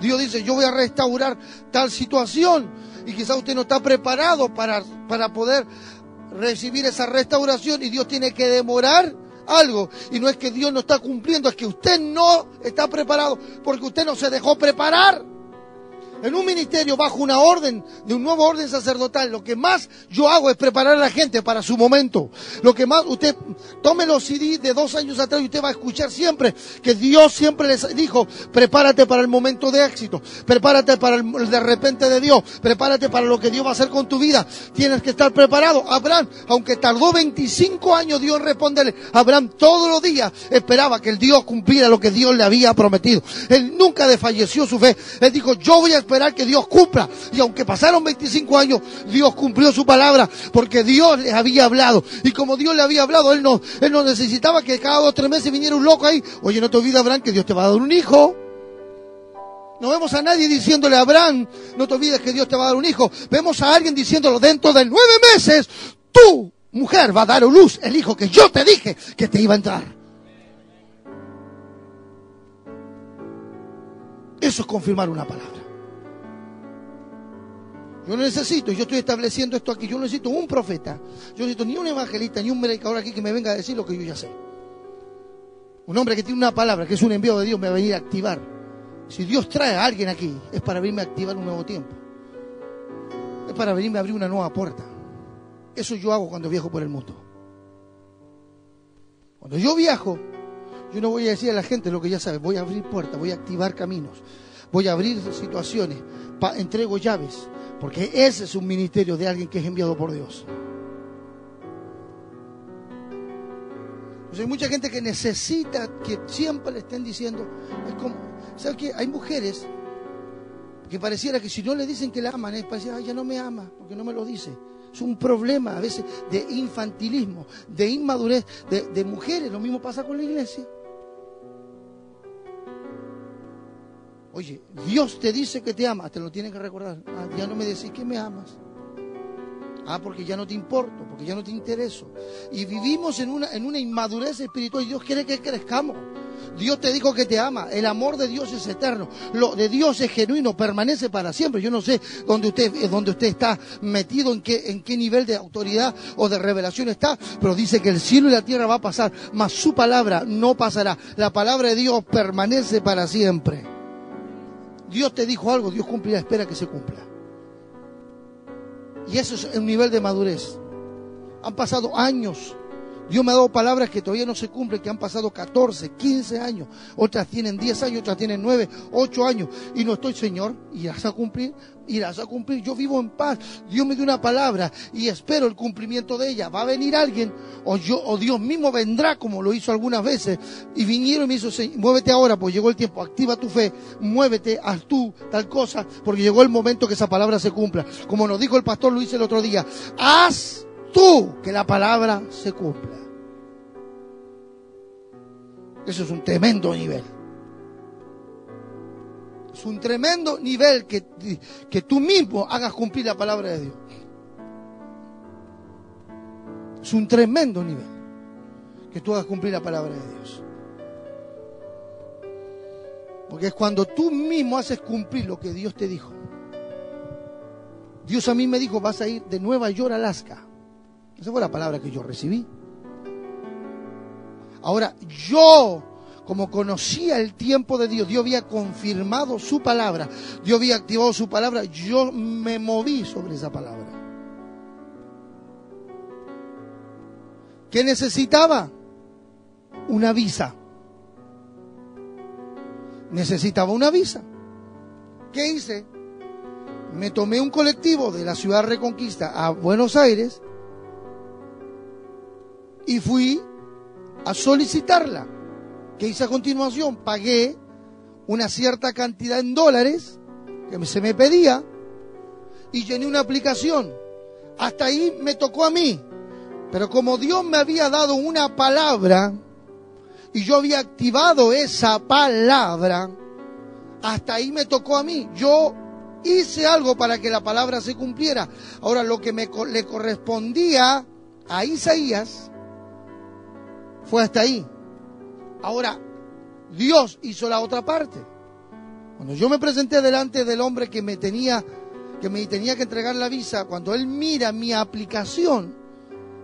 Dios dice, yo voy a restaurar tal situación y quizás usted no está preparado para, para poder recibir esa restauración y Dios tiene que demorar algo. Y no es que Dios no está cumpliendo, es que usted no está preparado porque usted no se dejó preparar en un ministerio bajo una orden, de un nuevo orden sacerdotal, lo que más yo hago es preparar a la gente para su momento. Lo que más, usted tome los CD de dos años atrás y usted va a escuchar siempre que Dios siempre les dijo, prepárate para el momento de éxito, prepárate para el, de repente de Dios, prepárate para lo que Dios va a hacer con tu vida. Tienes que estar preparado. Abraham, aunque tardó 25 años Dios responderle, Abraham todos los días esperaba que el Dios cumpliera lo que Dios le había prometido. Él nunca desfalleció su fe. Él dijo, yo voy a esperar esperar que Dios cumpla. Y aunque pasaron 25 años, Dios cumplió su palabra porque Dios les había hablado. Y como Dios le había hablado, Él no, él no necesitaba que cada dos o tres meses viniera un loco ahí. Oye, no te olvides, Abraham, que Dios te va a dar un hijo. No vemos a nadie diciéndole a Abraham, no te olvides que Dios te va a dar un hijo. Vemos a alguien diciéndolo dentro de nueve meses, tú, mujer, va a dar a luz el hijo que yo te dije que te iba a entrar. Eso es confirmar una palabra. Yo no necesito, yo estoy estableciendo esto aquí, yo no necesito un profeta, yo necesito ni un evangelista, ni un predicador aquí que me venga a decir lo que yo ya sé. Un hombre que tiene una palabra, que es un envío de Dios, me va a venir a activar. Si Dios trae a alguien aquí, es para venirme a activar un nuevo tiempo. Es para venirme a abrir una nueva puerta. Eso yo hago cuando viajo por el mundo. Cuando yo viajo, yo no voy a decir a la gente lo que ya sabe, voy a abrir puertas, voy a activar caminos, voy a abrir situaciones, entrego llaves, porque ese es un ministerio de alguien que es enviado por Dios. hay mucha gente que necesita que siempre le estén diciendo, es como, ¿sabes qué? Hay mujeres que pareciera que si no le dicen que la aman, es para ay, ya no me ama, porque no me lo dice. Es un problema a veces de infantilismo, de inmadurez de, de mujeres. Lo mismo pasa con la iglesia. Oye, Dios te dice que te ama, te lo tienes que recordar. Ah, ya no me decís que me amas. Ah, porque ya no te importo, porque ya no te intereso. Y vivimos en una, en una inmadurez espiritual y Dios quiere que crezcamos. Dios te dijo que te ama. El amor de Dios es eterno. Lo de Dios es genuino, permanece para siempre. Yo no sé dónde usted, eh, dónde usted está metido, en qué, en qué nivel de autoridad o de revelación está, pero dice que el cielo y la tierra va a pasar, mas su palabra no pasará. La palabra de Dios permanece para siempre. Dios te dijo algo, Dios cumplirá, espera que se cumpla. Y eso es un nivel de madurez. Han pasado años Dios me ha dado palabras que todavía no se cumplen, que han pasado 14, 15 años. Otras tienen 10 años, otras tienen 9, 8 años. Y no estoy, Señor, irás a cumplir, irás a cumplir. Yo vivo en paz. Dios me dio una palabra y espero el cumplimiento de ella. Va a venir alguien o yo o Dios mismo vendrá como lo hizo algunas veces. Y vinieron y me hizo, muévete ahora, pues llegó el tiempo. Activa tu fe, muévete, haz tú tal cosa, porque llegó el momento que esa palabra se cumpla. Como nos dijo el pastor Luis el otro día, haz tú que la palabra se cumpla. Eso es un tremendo nivel. Es un tremendo nivel que, que tú mismo hagas cumplir la palabra de Dios. Es un tremendo nivel que tú hagas cumplir la palabra de Dios. Porque es cuando tú mismo haces cumplir lo que Dios te dijo. Dios a mí me dijo, vas a ir de Nueva York a Alaska. Esa fue la palabra que yo recibí. Ahora, yo, como conocía el tiempo de Dios, Dios había confirmado su palabra, Dios había activado su palabra, yo me moví sobre esa palabra. ¿Qué necesitaba? Una visa. Necesitaba una visa. ¿Qué hice? Me tomé un colectivo de la ciudad Reconquista a Buenos Aires y fui a solicitarla. ¿Qué hice a continuación? Pagué una cierta cantidad en dólares que se me pedía y llené una aplicación. Hasta ahí me tocó a mí. Pero como Dios me había dado una palabra y yo había activado esa palabra, hasta ahí me tocó a mí. Yo hice algo para que la palabra se cumpliera. Ahora lo que me, le correspondía a Isaías fue hasta ahí. Ahora, Dios hizo la otra parte. Cuando yo me presenté delante del hombre que me tenía que me tenía que entregar la visa, cuando él mira mi aplicación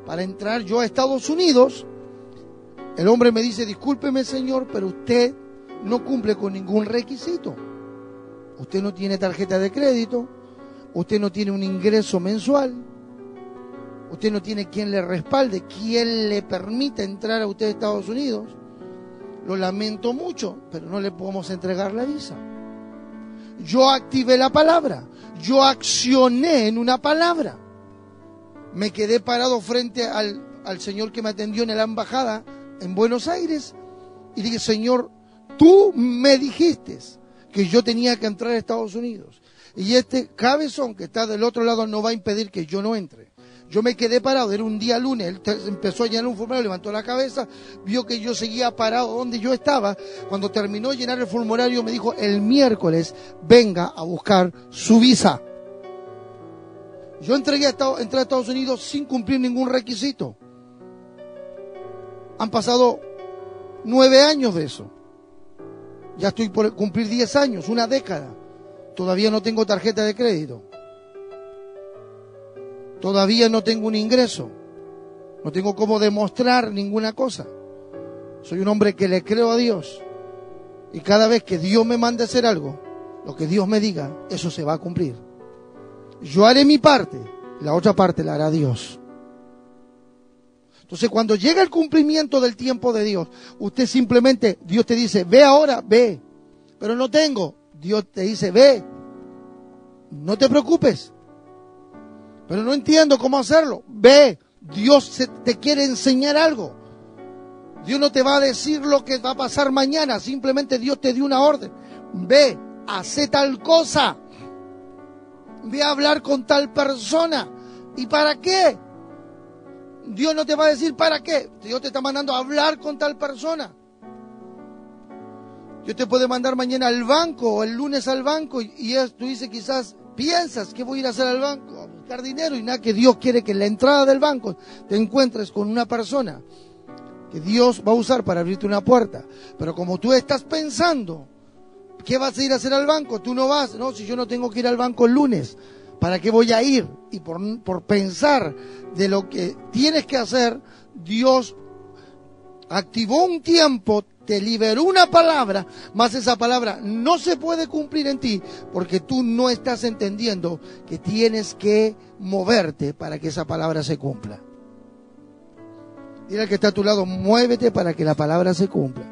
para entrar yo a Estados Unidos, el hombre me dice, discúlpeme señor, pero usted no cumple con ningún requisito. Usted no tiene tarjeta de crédito, usted no tiene un ingreso mensual, usted no tiene quien le respalde, quien le permita entrar a usted a Estados Unidos. Lo lamento mucho, pero no le podemos entregar la visa. Yo activé la palabra, yo accioné en una palabra. Me quedé parado frente al, al señor que me atendió en la embajada en Buenos Aires y dije, Señor, tú me dijiste que yo tenía que entrar a Estados Unidos. Y este cabezón que está del otro lado no va a impedir que yo no entre. Yo me quedé parado, era un día lunes, él empezó a llenar un formulario, levantó la cabeza, vio que yo seguía parado donde yo estaba. Cuando terminó de llenar el formulario me dijo, el miércoles venga a buscar su visa. Yo entregué a, entré a Estados Unidos sin cumplir ningún requisito. Han pasado nueve años de eso. Ya estoy por cumplir diez años, una década. Todavía no tengo tarjeta de crédito. Todavía no tengo un ingreso. No tengo cómo demostrar ninguna cosa. Soy un hombre que le creo a Dios. Y cada vez que Dios me mande a hacer algo, lo que Dios me diga, eso se va a cumplir. Yo haré mi parte, la otra parte la hará Dios. Entonces, cuando llega el cumplimiento del tiempo de Dios, usted simplemente, Dios te dice, ve ahora, ve. Pero no tengo. Dios te dice, ve. No te preocupes. Pero no entiendo cómo hacerlo. Ve, Dios te quiere enseñar algo. Dios no te va a decir lo que va a pasar mañana, simplemente Dios te dio una orden. Ve, hace tal cosa. Ve a hablar con tal persona. ¿Y para qué? Dios no te va a decir para qué. Dios te está mandando a hablar con tal persona. Dios te puede mandar mañana al banco o el lunes al banco y, tú dices quizás, piensas que voy a ir a hacer al banco dinero y nada que Dios quiere que en la entrada del banco te encuentres con una persona que Dios va a usar para abrirte una puerta. Pero como tú estás pensando, ¿qué vas a ir a hacer al banco? Tú no vas, no, si yo no tengo que ir al banco el lunes, ¿para qué voy a ir? Y por, por pensar de lo que tienes que hacer, Dios activó un tiempo te liberó una palabra, más esa palabra no se puede cumplir en ti porque tú no estás entendiendo que tienes que moverte para que esa palabra se cumpla. Dile al que está a tu lado, muévete para que la palabra se cumpla.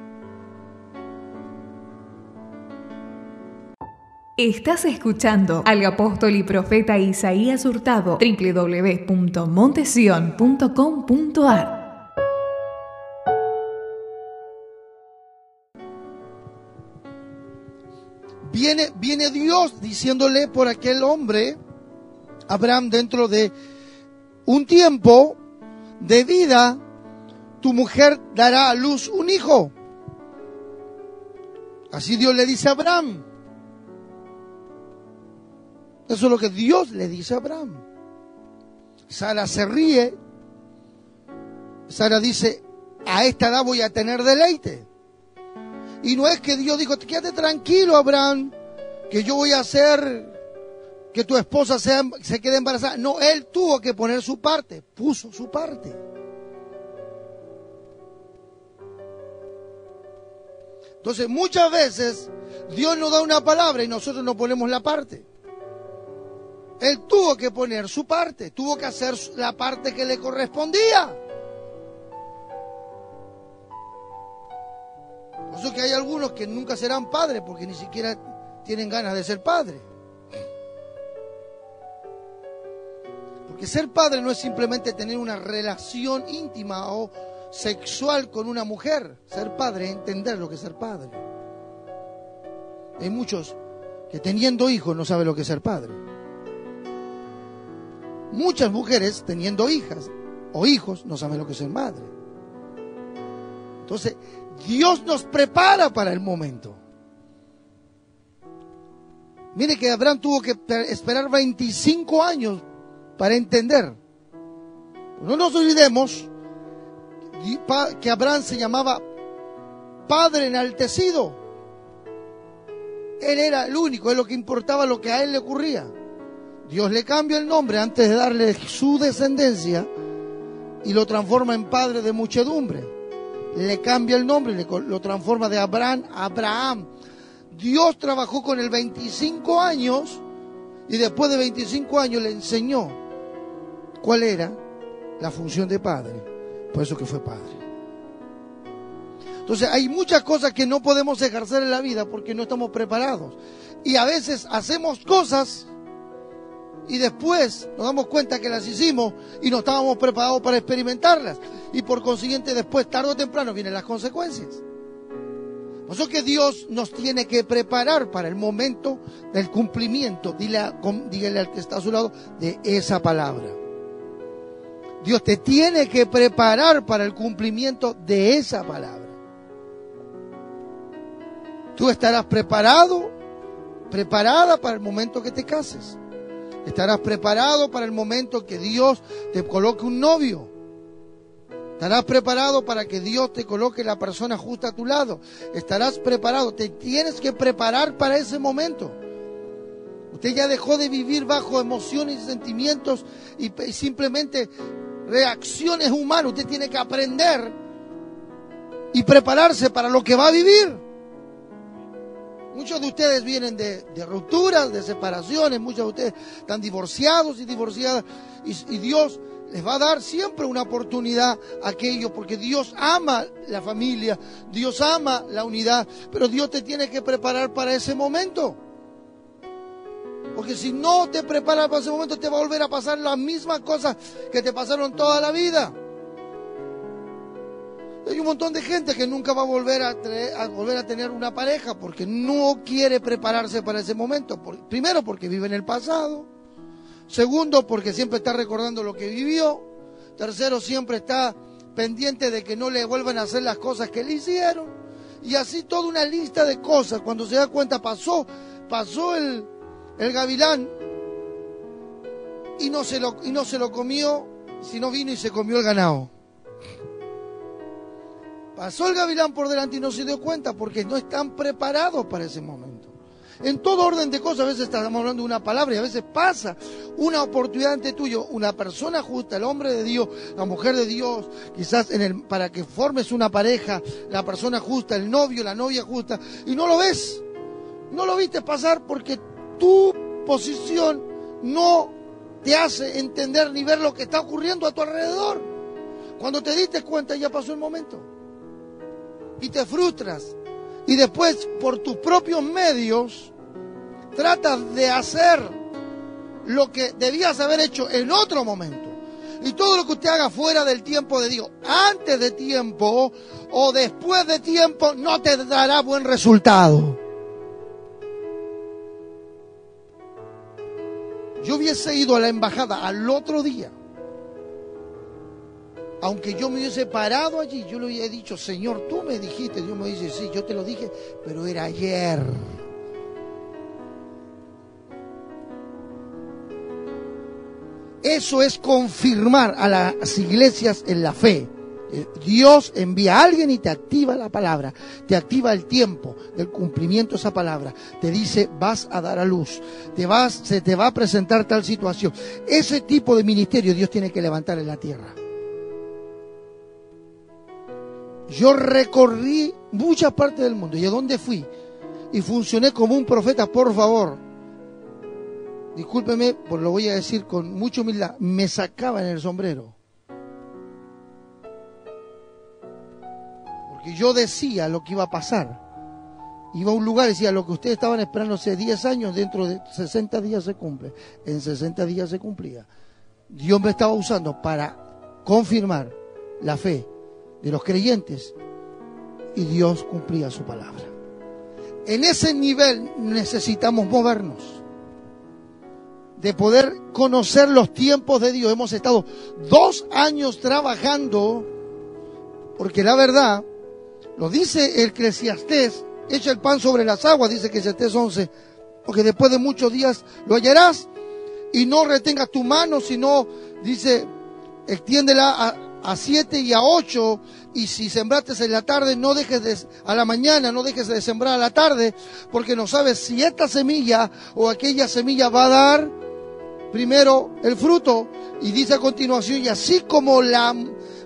Estás escuchando al apóstol y profeta Isaías Hurtado, www.montesion.com.ar. Viene, viene Dios diciéndole por aquel hombre, Abraham, dentro de un tiempo de vida, tu mujer dará a luz un hijo. Así Dios le dice a Abraham. Eso es lo que Dios le dice a Abraham. Sara se ríe. Sara dice, a esta edad voy a tener deleite. Y no es que Dios dijo, quédate tranquilo, Abraham, que yo voy a hacer que tu esposa sea, se quede embarazada. No, él tuvo que poner su parte, puso su parte. Entonces, muchas veces Dios nos da una palabra y nosotros no ponemos la parte. Él tuvo que poner su parte, tuvo que hacer la parte que le correspondía. Por eso que hay algunos que nunca serán padres porque ni siquiera tienen ganas de ser padres. Porque ser padre no es simplemente tener una relación íntima o sexual con una mujer. Ser padre es entender lo que es ser padre. Hay muchos que teniendo hijos no saben lo que es ser padre. Muchas mujeres teniendo hijas o hijos no saben lo que es ser madre. Entonces, Dios nos prepara para el momento. Mire que Abraham tuvo que esperar 25 años para entender. No nos olvidemos que Abraham se llamaba Padre enaltecido. Él era el único, es lo que importaba lo que a él le ocurría. Dios le cambia el nombre antes de darle su descendencia y lo transforma en padre de muchedumbre. Le cambia el nombre, lo transforma de Abraham a Abraham. Dios trabajó con él 25 años y después de 25 años le enseñó cuál era la función de padre. Por eso que fue padre. Entonces hay muchas cosas que no podemos ejercer en la vida porque no estamos preparados. Y a veces hacemos cosas y después nos damos cuenta que las hicimos y no estábamos preparados para experimentarlas. Y por consiguiente después, tarde o temprano, vienen las consecuencias. Por eso que Dios nos tiene que preparar para el momento del cumplimiento, dile, dígale al que está a su lado, de esa palabra. Dios te tiene que preparar para el cumplimiento de esa palabra. Tú estarás preparado, preparada para el momento que te cases. Estarás preparado para el momento que Dios te coloque un novio. Estarás preparado para que Dios te coloque la persona justa a tu lado. Estarás preparado. Te tienes que preparar para ese momento. Usted ya dejó de vivir bajo emociones y sentimientos y simplemente reacciones humanas. Usted tiene que aprender y prepararse para lo que va a vivir. Muchos de ustedes vienen de, rupturas, de separaciones, muchos de ustedes están divorciados y divorciadas. Y, y, Dios les va a dar siempre una oportunidad a aquello, porque Dios ama la familia, Dios ama la unidad, pero Dios te tiene que preparar para ese momento. Porque si no te preparas para ese momento, te va a volver a pasar las mismas cosas que te pasaron toda la vida. Hay un montón de gente que nunca va a volver a, volver a tener una pareja porque no quiere prepararse para ese momento. primero porque vive en el pasado. Segundo porque siempre está recordando lo que vivió. Tercero siempre está pendiente de que no le vuelvan a hacer las cosas que le hicieron. Y así toda una lista de cosas. Cuando se da cuenta pasó, pasó el, el gavilán y no, se lo, y no se lo comió, sino vino y se comió el ganado. Pasó el gavilán por delante y no se dio cuenta porque no están preparados para ese momento. En todo orden de cosas, a veces estamos hablando de una palabra y a veces pasa una oportunidad ante tuyo, una persona justa, el hombre de Dios, la mujer de Dios, quizás para que formes una pareja, la persona justa, el novio, la novia justa, y no lo ves, no lo viste pasar porque tu posición no te hace entender ni ver lo que está ocurriendo a tu alrededor. Cuando te diste cuenta ya pasó el momento. Y te frustras. Y después, por tus propios medios, tratas de hacer lo que debías haber hecho en otro momento. Y todo lo que usted haga fuera del tiempo de Dios, antes de tiempo o después de tiempo, no te dará buen resultado. Yo hubiese ido a la embajada al otro día. Aunque yo me hubiese parado allí, yo le hubiera dicho, Señor, tú me dijiste. Dios me dice, sí, yo te lo dije, pero era ayer. Eso es confirmar a las iglesias en la fe. Eh, Dios envía a alguien y te activa la palabra, te activa el tiempo del cumplimiento de esa palabra, te dice vas a dar a luz, te vas, se te va a presentar tal situación. Ese tipo de ministerio Dios tiene que levantar en la tierra. Yo recorrí mucha parte del mundo y a dónde fui y funcioné como un profeta, por favor. Discúlpeme, pues lo voy a decir con mucha humildad, me sacaban el sombrero. Porque yo decía lo que iba a pasar. Iba a un lugar y decía, lo que ustedes estaban esperando hace 10 años, dentro de 60 días se cumple. En 60 días se cumplía. Dios me estaba usando para confirmar la fe de los creyentes y Dios cumplía su palabra. En ese nivel necesitamos movernos, de poder conocer los tiempos de Dios. Hemos estado dos años trabajando, porque la verdad, lo dice el Eclesiastés, echa el pan sobre las aguas, dice Eclesiastés 11, porque después de muchos días lo hallarás y no retengas tu mano, sino, dice, extiéndela a, a siete y a ocho, y si sembraste en la tarde, no dejes de, a la mañana, no dejes de sembrar a la tarde, porque no sabes si esta semilla o aquella semilla va a dar primero el fruto, y dice a continuación, y así como la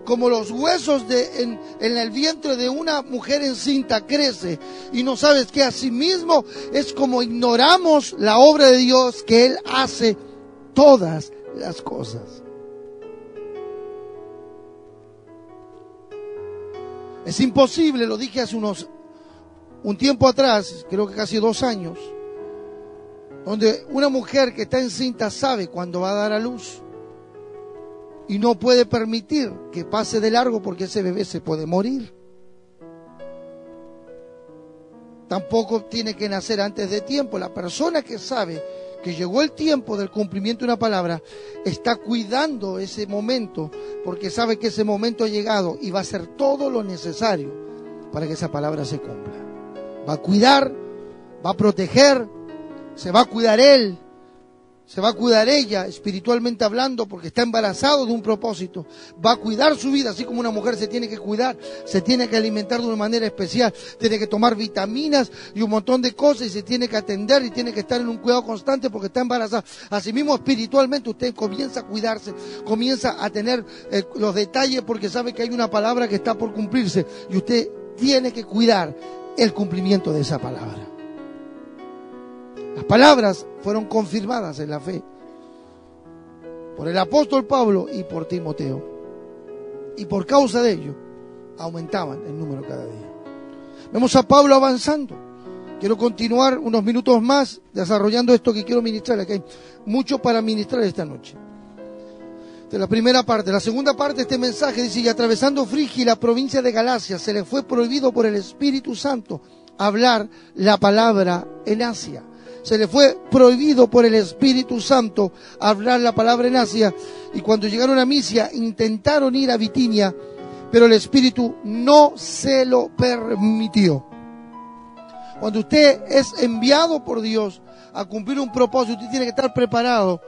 como los huesos de, en, en, el vientre de una mujer encinta crece y no sabes que asimismo es como ignoramos la obra de Dios que Él hace todas las cosas. Es imposible, lo dije hace unos un tiempo atrás, creo que casi dos años, donde una mujer que está encinta sabe cuándo va a dar a luz y no puede permitir que pase de largo porque ese bebé se puede morir. Tampoco tiene que nacer antes de tiempo. La persona que sabe que llegó el tiempo del cumplimiento de una palabra está cuidando ese momento porque sabe que ese momento ha llegado y va a hacer todo lo necesario para que esa palabra se cumpla. Va a cuidar, va a proteger, se va a cuidar él, se va a cuidar ella espiritualmente hablando porque está embarazado de un propósito. Va a cuidar su vida, así como una mujer se tiene que cuidar, se tiene que alimentar de una manera especial, tiene que tomar vitaminas y un montón de cosas y se tiene que atender y tiene que estar en un cuidado constante porque está embarazada. Asimismo, espiritualmente usted comienza a cuidarse, comienza a tener eh, los detalles porque sabe que hay una palabra que está por cumplirse y usted tiene que cuidar el cumplimiento de esa palabra. Las palabras fueron confirmadas en la fe por el apóstol Pablo y por Timoteo. Y por causa de ello aumentaban el número cada día. Vemos a Pablo avanzando. Quiero continuar unos minutos más desarrollando esto que quiero ministrar. Aquí hay mucho para ministrar esta noche. De la primera parte. La segunda parte de este mensaje dice, y atravesando Frigia la provincia de Galacia, se le fue prohibido por el Espíritu Santo hablar la palabra en Asia se le fue prohibido por el Espíritu Santo hablar la palabra en Asia y cuando llegaron a Misia intentaron ir a Bitinia, pero el Espíritu no se lo permitió. Cuando usted es enviado por Dios a cumplir un propósito, usted tiene que estar preparado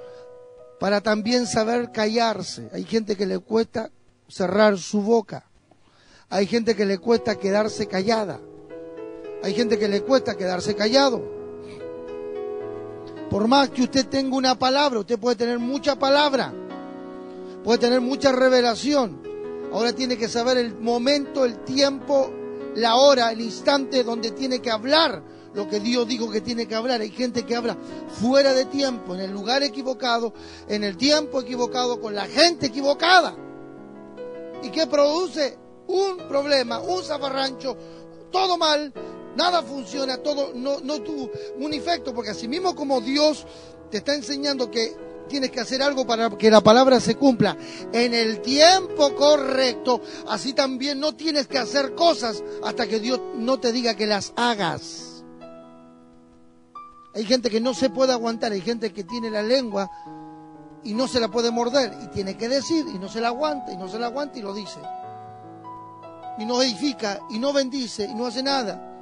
para también saber callarse. Hay gente que le cuesta cerrar su boca. Hay gente que le cuesta quedarse callada. Hay gente que le cuesta quedarse callado. Por más que usted tenga una palabra, usted puede tener mucha palabra, puede tener mucha revelación. Ahora tiene que saber el momento, el tiempo, la hora, el instante donde tiene que hablar lo que Dios dijo que tiene que hablar. Hay gente que habla fuera de tiempo, en el lugar equivocado, en el tiempo equivocado, con la gente equivocada. ¿Y qué produce? Un problema, un zafarrancho, todo mal, nada funciona, todo no, no tuvo un efecto, porque así mismo como Dios te está enseñando que tienes que hacer algo para que la palabra se cumpla en el tiempo correcto, así también no tienes que hacer cosas hasta que Dios no te diga que las hagas. Hay gente que no se puede aguantar, hay gente que tiene la lengua y no se la puede morder y tiene que decir y no se la aguanta y no se la aguanta y lo dice. Y no edifica y no bendice y no hace nada.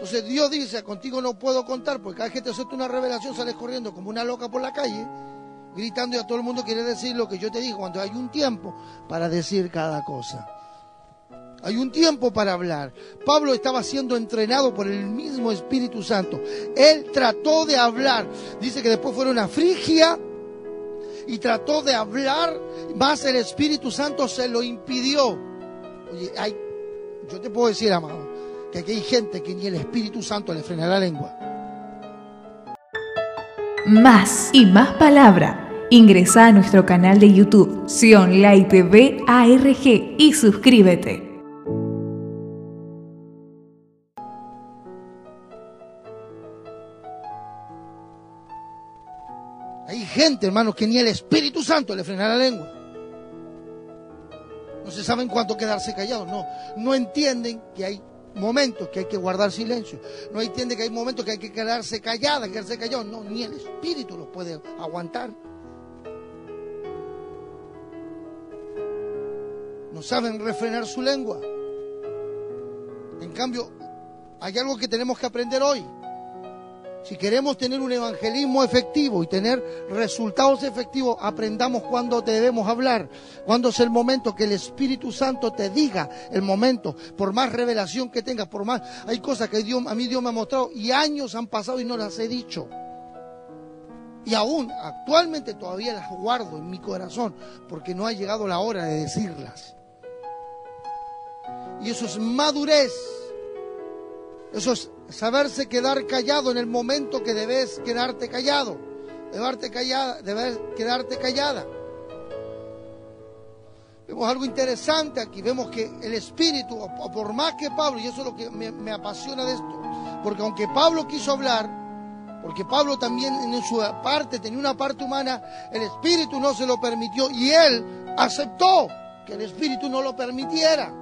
Entonces Dios dice, contigo no puedo contar porque cada vez que te suelta una revelación sales corriendo como una loca por la calle gritando y a todo el mundo quiere decir lo que yo te digo, cuando hay un tiempo para decir cada cosa. Hay un tiempo para hablar. Pablo estaba siendo entrenado por el mismo Espíritu Santo. Él trató de hablar. Dice que después fueron a Frigia y trató de hablar, más el Espíritu Santo se lo impidió. Oye, hay, yo te puedo decir, amado, que aquí hay gente que ni el Espíritu Santo le frena la lengua. Más y más palabra. Ingresa a nuestro canal de YouTube, Sion Light TV ARG y suscríbete. Hay gente, hermanos, que ni el Espíritu Santo le frena la lengua. No se saben cuánto quedarse callados, no. No entienden que hay momentos que hay que guardar silencio. No entiende que hay momentos que hay que quedarse callada, quedarse callado. No, ni el espíritu los puede aguantar. No saben refrenar su lengua. En cambio, hay algo que tenemos que aprender hoy. Si queremos tener un evangelismo efectivo y tener resultados efectivos, aprendamos cuándo debemos hablar, cuándo es el momento que el Espíritu Santo te diga el momento, por más revelación que tengas, por más hay cosas que a mí Dios me ha mostrado y años han pasado y no las he dicho. Y aún actualmente todavía las guardo en mi corazón porque no ha llegado la hora de decirlas. Y eso es madurez. Eso es saberse quedar callado en el momento que debes quedarte callado. Deberte callada, debes quedarte callada. Vemos algo interesante aquí. Vemos que el Espíritu, por más que Pablo, y eso es lo que me apasiona de esto, porque aunque Pablo quiso hablar, porque Pablo también en su parte tenía una parte humana, el Espíritu no se lo permitió y él aceptó que el Espíritu no lo permitiera.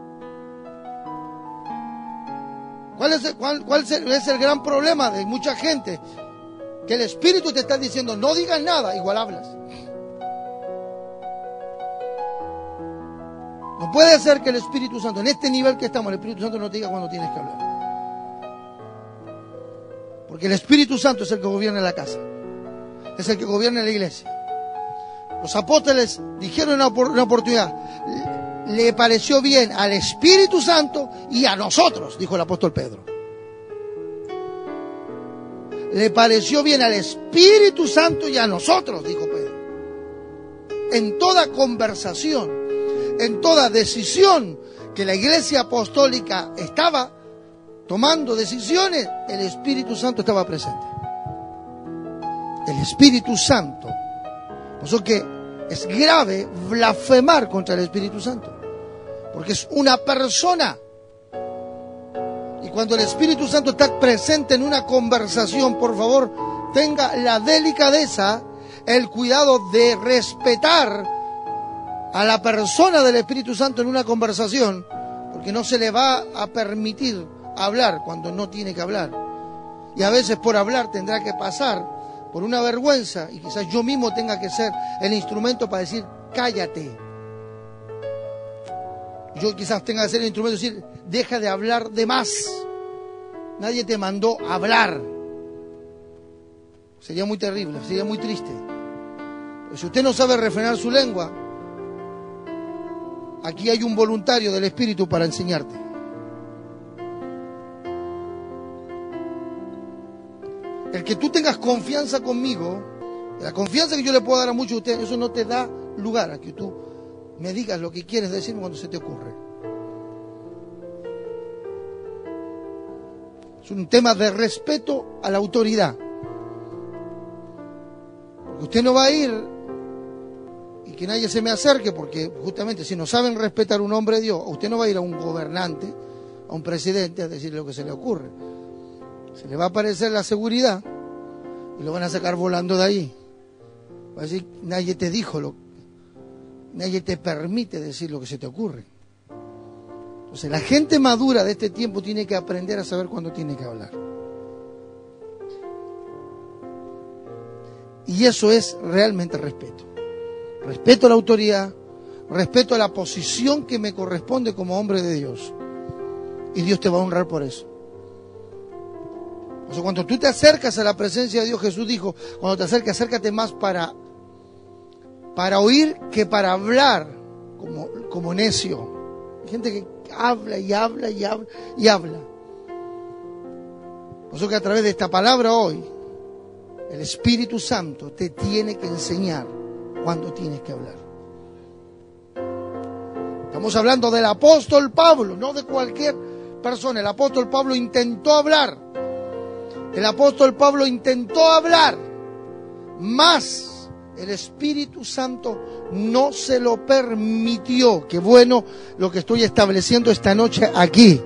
¿Cuál es, el, cuál, es el gran problema de mucha gente? Que el Espíritu te está diciendo, no digas nada, igual hablas. No puede ser que el Espíritu Santo, en este nivel que estamos, el Espíritu Santo no te diga cuando tienes que hablar. Porque el Espíritu Santo es el que gobierna la casa. Es el que gobierna la iglesia. Los apóstoles dijeron una, una oportunidad, le pareció bien al Espíritu Santo y a nosotros, dijo el apóstol Pedro. Le pareció bien al Espíritu Santo y a nosotros, dijo Pedro. En toda conversación, en toda decisión que la iglesia apostólica estaba tomando decisiones, el Espíritu Santo estaba presente. El Espíritu Santo. Por eso que es grave blasfemar contra el Espíritu Santo porque es una persona. Y cuando el Espíritu Santo está presente en una conversación, por favor, tenga la delicadeza, el cuidado de respetar a la persona del Espíritu Santo en una conversación, porque no se le va a permitir hablar cuando no tiene que hablar. Y a veces por hablar tendrá que pasar por una vergüenza y quizás yo mismo tenga que ser el instrumento para decir, cállate yo quizás tenga que ser el instrumento de decir, deja de hablar de más. Nadie te mandó hablar. Sería muy terrible, sería muy triste. si usted no sabe refrenar su lengua, aquí hay un voluntario del Espíritu para enseñarte. El que tú tengas confianza conmigo, la confianza que yo le puedo dar a muchos de ustedes, eso no te da lugar a que tú me digas lo que quieres decir cuando se te ocurre. Es un tema de respeto a la autoridad. Porque usted no va a ir y que nadie se me acerque, porque justamente si no saben respetar un hombre de Dios, usted no va a ir a un gobernante, a un presidente, a decirle lo que se le ocurre. Se le va a aparecer la seguridad y lo van a sacar volando de ahí. Va a decir, nadie te dijo lo nadie te permite decir lo que se te ocurre. Entonces, la gente madura de este tiempo tiene que aprender a saber cuándo tiene que hablar. Y eso es realmente respeto. Respeto a la autoridad, respeto a la posición que me corresponde como hombre de Dios. Y Dios te va a honrar por eso. O sea, cuando tú te acercas a la presencia de Dios, Jesús dijo, cuando te acercas, acércate más para, para oír que para hablar como, como necio. Hay gente que habla y habla y habla y habla. Por eso que a través de esta palabra hoy, el Espíritu Santo te tiene que enseñar cuando tienes que hablar. Estamos hablando del apóstol Pablo, no de cualquier persona. El apóstol Pablo intentó hablar. El apóstol Pablo intentó hablar. Más el Espíritu Santo no se lo permitió. Qué bueno lo que estoy estableciendo esta noche aquí.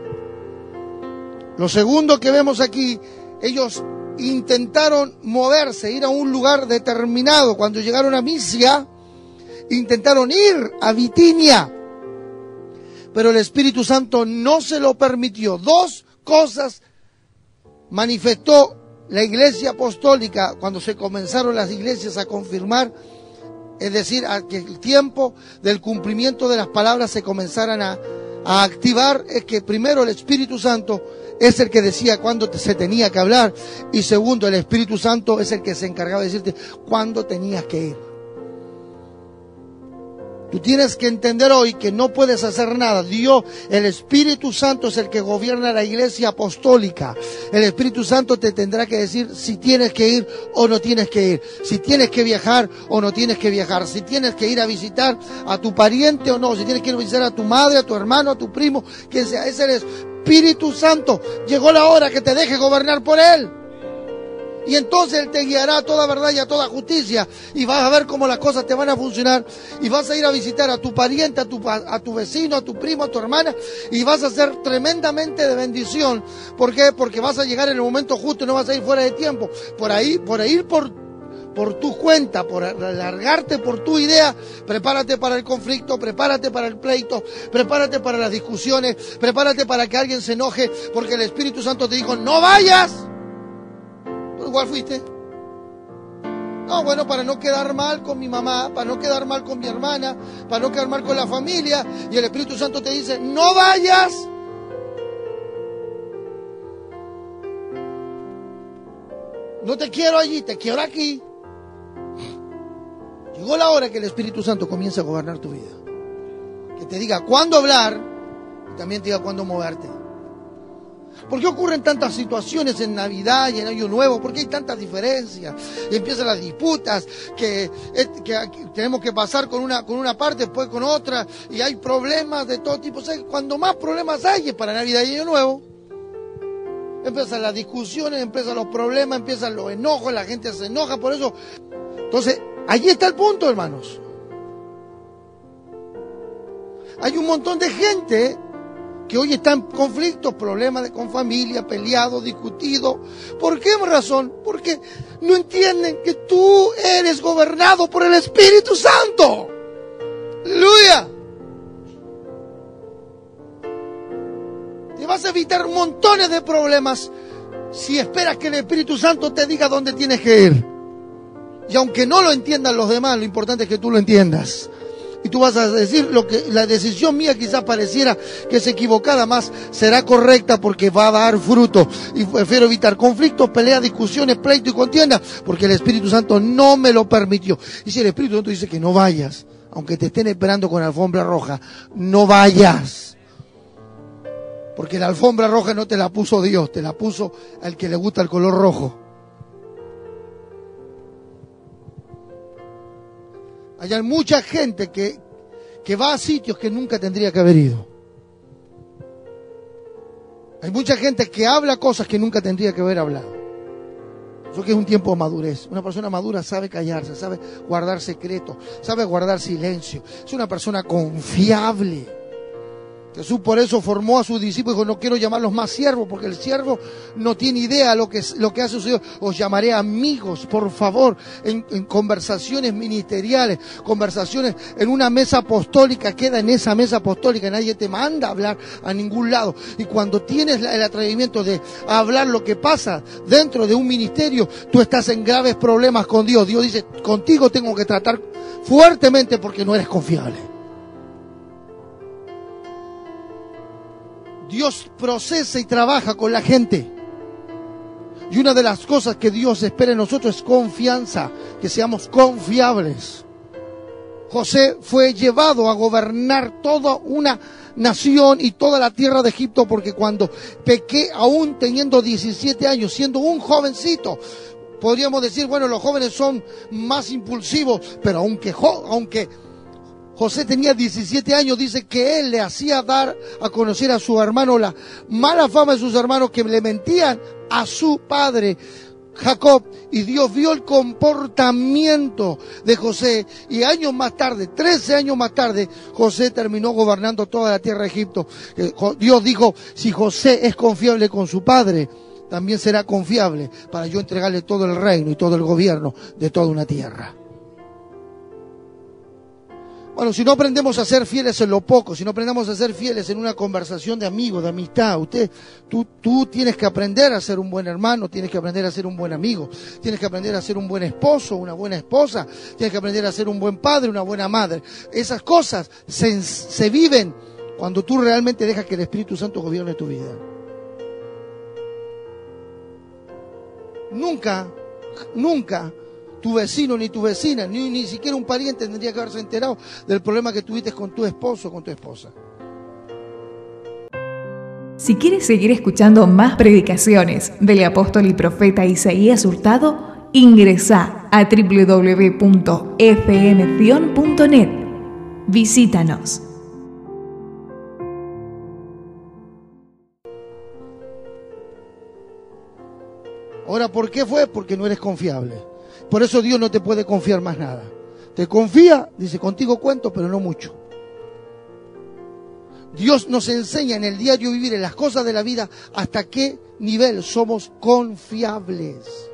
Lo segundo que vemos aquí, ellos intentaron moverse, ir a un lugar determinado. Cuando llegaron a Misia, intentaron ir a Bitinia, pero el Espíritu Santo no se lo permitió. Dos cosas manifestó la iglesia apostólica cuando se comenzaron las iglesias a confirmar, es decir, a que el tiempo del cumplimiento de las palabras se comenzaran a, a activar, es que primero el Espíritu Santo es el que decía cuándo se tenía que hablar y segundo, el Espíritu Santo es el que se encargaba de decirte cuándo tenías que ir. Tú tienes que entender hoy que no puedes hacer nada. Dios, el Espíritu Santo es el que gobierna la iglesia apostólica. El Espíritu Santo te tendrá que decir si tienes que ir o no tienes que ir. Si tienes que viajar o no tienes que viajar. Si tienes que ir a visitar a tu pariente o no. Si tienes que ir a visitar a tu madre, a tu hermano, a tu primo, quien sea. Ese es Espíritu Santo. Llegó la hora que te deje gobernar por Él. Y entonces Él te guiará a toda verdad y a toda justicia. Y vas a ver cómo las cosas te van a funcionar. Y vas a ir a visitar a tu pariente, a tu, a tu vecino, a tu primo, a tu hermana. Y vas a ser tremendamente de bendición. ¿Por qué? Porque vas a llegar en el momento justo y no vas a ir fuera de tiempo. Por ahí, por ir por por tu cuenta, por alargarte por tu idea, prepárate para el conflicto, prepárate para el pleito, prepárate para las discusiones, prepárate para que alguien se enoje, porque el Espíritu Santo te dijo, no vayas. Igual fuiste. No, bueno, para no quedar mal con mi mamá, para no quedar mal con mi hermana, para no quedar mal con la familia, y el Espíritu Santo te dice, no vayas. No te quiero allí, te quiero aquí. Llegó la hora que el Espíritu Santo comience a gobernar tu vida. Que te diga cuándo hablar y también te diga cuándo moverte. ¿Por qué ocurren tantas situaciones en Navidad y en Año Nuevo? ¿Por qué hay tantas diferencias? Y empiezan las disputas que, eh, tenemos que pasar con una, con una parte, después con otra, y hay problemas de todo tipo. cuando más problemas hay para Navidad y Año Nuevo. Empiezan las discusiones, empiezan los problemas, empiezan los enojos, la gente se enoja, por eso. Entonces, Allí está el punto, hermanos. Hay un montón de gente que hoy está en conflictos, problemas con familia, peleados, discutidos. ¿Por qué razón? Porque no entienden que tú eres gobernado por el Espíritu Santo. Aleluya. Te vas a evitar montones de problemas si esperas que el Espíritu Santo te diga dónde tienes que ir. Y aunque no lo entiendan los demás, lo importante es que tú lo entiendas. Y tú vas a decir lo que la decisión mía quizás pareciera que es equivocada, más será correcta porque va a dar fruto. Y prefiero evitar conflictos, peleas, discusiones, pleito y contienda, porque el Espíritu Santo no me lo permitió. Y si el Espíritu Santo dice que no vayas, aunque te estén esperando con alfombra roja, no vayas. Porque la alfombra roja no te la puso Dios, te la puso al que le gusta el color rojo. Hay mucha gente que, que va a sitios que nunca tendría que haber ido. Hay mucha gente que habla cosas que nunca tendría que haber hablado. Eso que es un tiempo de madurez. Una persona madura sabe callarse, sabe guardar secretos, sabe guardar silencio. Es una persona confiable. Jesús por eso formó a sus discípulos dijo, no quiero llamarlos más siervos, porque el siervo no tiene idea lo que, lo que ha sucedido. Os llamaré amigos, por favor, en, conversaciones ministeriales, conversaciones en una mesa apostólica, queda en esa mesa apostólica, nadie te manda a hablar a ningún lado. Y cuando tienes el atrevimiento de hablar lo que pasa dentro de un ministerio, tú estás en graves problemas con Dios. Dios dice, contigo tengo que tratar fuertemente porque no eres confiable. Dios procesa y trabaja con la gente. Y una de las cosas que Dios espera en nosotros es confianza, que seamos confiables. José fue llevado a gobernar toda una nación y toda la tierra de Egipto porque cuando pequé, aún teniendo 17 años, siendo un jovencito, podríamos decir, bueno, los jóvenes son más impulsivos, pero aunque, aunque José tenía 17 años, dice que él le hacía dar a conocer a su hermano la mala fama de sus hermanos que le mentían a su padre. Jacob y Dios vio el comportamiento de José y años más tarde, 13 años más tarde, José terminó gobernando toda la tierra de Egipto. Eh, Dios dijo, si José es confiable con su padre, también será confiable para yo entregarle todo el reino y todo el gobierno de toda una tierra. Bueno, si no aprendemos a ser fieles en lo poco, si no aprendemos a ser fieles en una conversación de amigos, de amistad, usted, tú, tú tienes que aprender a ser un buen hermano, tienes que aprender a ser un buen amigo, tienes que aprender a ser un buen esposo, una buena esposa, tienes que aprender a ser un buen padre, una buena madre. Esas cosas se, se viven cuando tú realmente dejas que el Espíritu Santo gobierne tu vida. Nunca, nunca tu vecino ni tu vecina, ni, ni siquiera un pariente tendría que haberse enterado del problema que tuviste con tu esposo o con tu esposa. Si quieres seguir escuchando más predicaciones del apóstol y profeta Isaías Hurtado, ingresa a www.fmcion.net. Visítanos. Ahora, ¿por qué fue? Porque no eres confiable. Por eso Dios no te puede confiar más nada. Te confía, dice, contigo cuento, pero no mucho. Dios nos enseña en el diario vivir, en las cosas de la vida, hasta qué nivel somos confiables.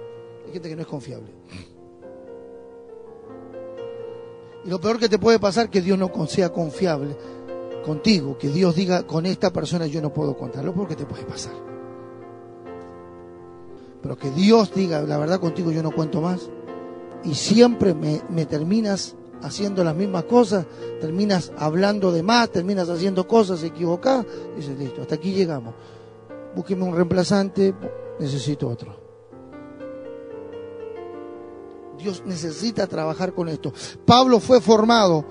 Hay gente que no es confiable. Y lo peor que te puede pasar es que Dios no sea confiable contigo, que Dios diga, con esta persona yo no puedo contar. Lo peor que te puede pasar. Pero que Dios diga, la verdad contigo yo no cuento más y siempre me, terminas haciendo las mismas cosas, terminas hablando de más, terminas haciendo cosas equivocadas, dices, listo, hasta aquí llegamos. Búsqueme un reemplazante, necesito otro. Dios necesita trabajar con esto. Pablo fue formado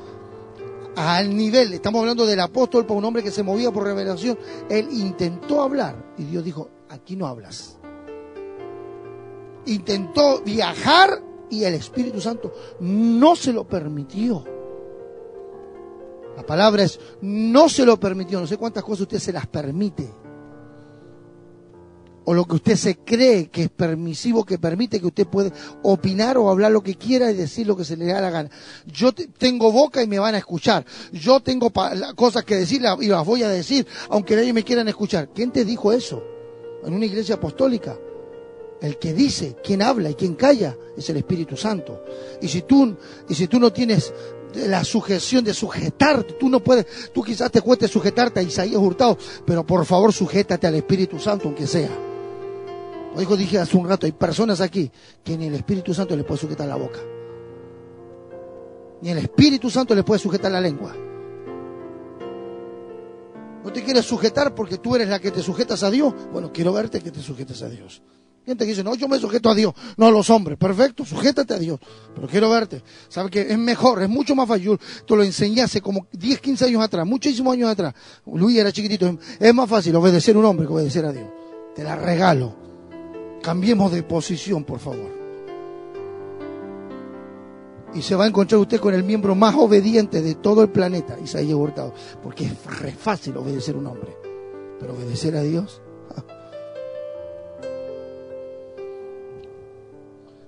al nivel, estamos hablando del apóstol, para un hombre que se movía por revelación. Él intentó hablar y Dios dijo, aquí no hablas. Intentó viajar y el Espíritu Santo no se lo permitió. La palabra es, no se lo permitió. No sé cuántas cosas usted se las permite. O lo que usted se cree que es permisivo, que permite que usted puede opinar o hablar lo que quiera y decir lo que se le da la gana. Yo tengo boca y me van a escuchar. Yo tengo cosas que decir y las voy a decir, aunque nadie me quieran escuchar. ¿Quién te dijo eso? En una iglesia apostólica. El que dice, quien habla y quien calla es el Espíritu Santo. Y si tú, y si tú no tienes la sujeción de sujetarte, tú no puedes, tú quizás te cueste sujetarte a Isaías Hurtado, pero por favor sujétate al Espíritu Santo aunque sea. Lo dijo, dije hace un rato, hay personas aquí que ni el Espíritu Santo les puede sujetar la boca. Ni el Espíritu Santo les puede sujetar la lengua. No te quieres sujetar porque tú eres la que te sujetas a Dios. Bueno, quiero verte que te sujetes a Dios. Gente que dice, no, yo me sujeto a Dios. No, los hombres, perfecto, sujétate a Dios. Pero quiero verte. ¿Sabe que es mejor, es mucho más fácil? Tú lo enseñé como 10, 15 años atrás, muchísimos años atrás. Luis era chiquitito. Es más fácil obedecer a un hombre que obedecer a Dios. Te la regalo. Cambiemos de posición, por favor. Y se va a encontrar usted con el miembro más obediente de todo el planeta, Isaías Hurtado. Porque es re fácil obedecer a un hombre. Pero obedecer a Dios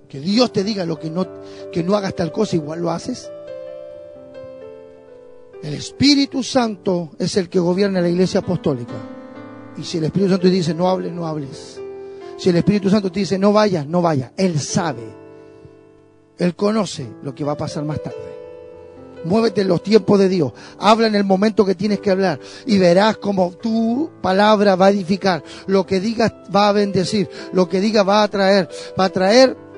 Que Dios te diga lo que no, que no hagas tal cosa, igual lo haces. El Espíritu Santo es el que gobierna la iglesia apostólica. Y si el Espíritu Santo te dice no hables, no hables. Si el Espíritu Santo te dice no vayas, no vayas. Él sabe. Él conoce lo que va a pasar más tarde. Muévete en los tiempos de Dios. Habla en el momento que tienes que hablar. Y verás como tu palabra va a edificar. Lo que digas va a bendecir. Lo que digas va a traer. Va a traer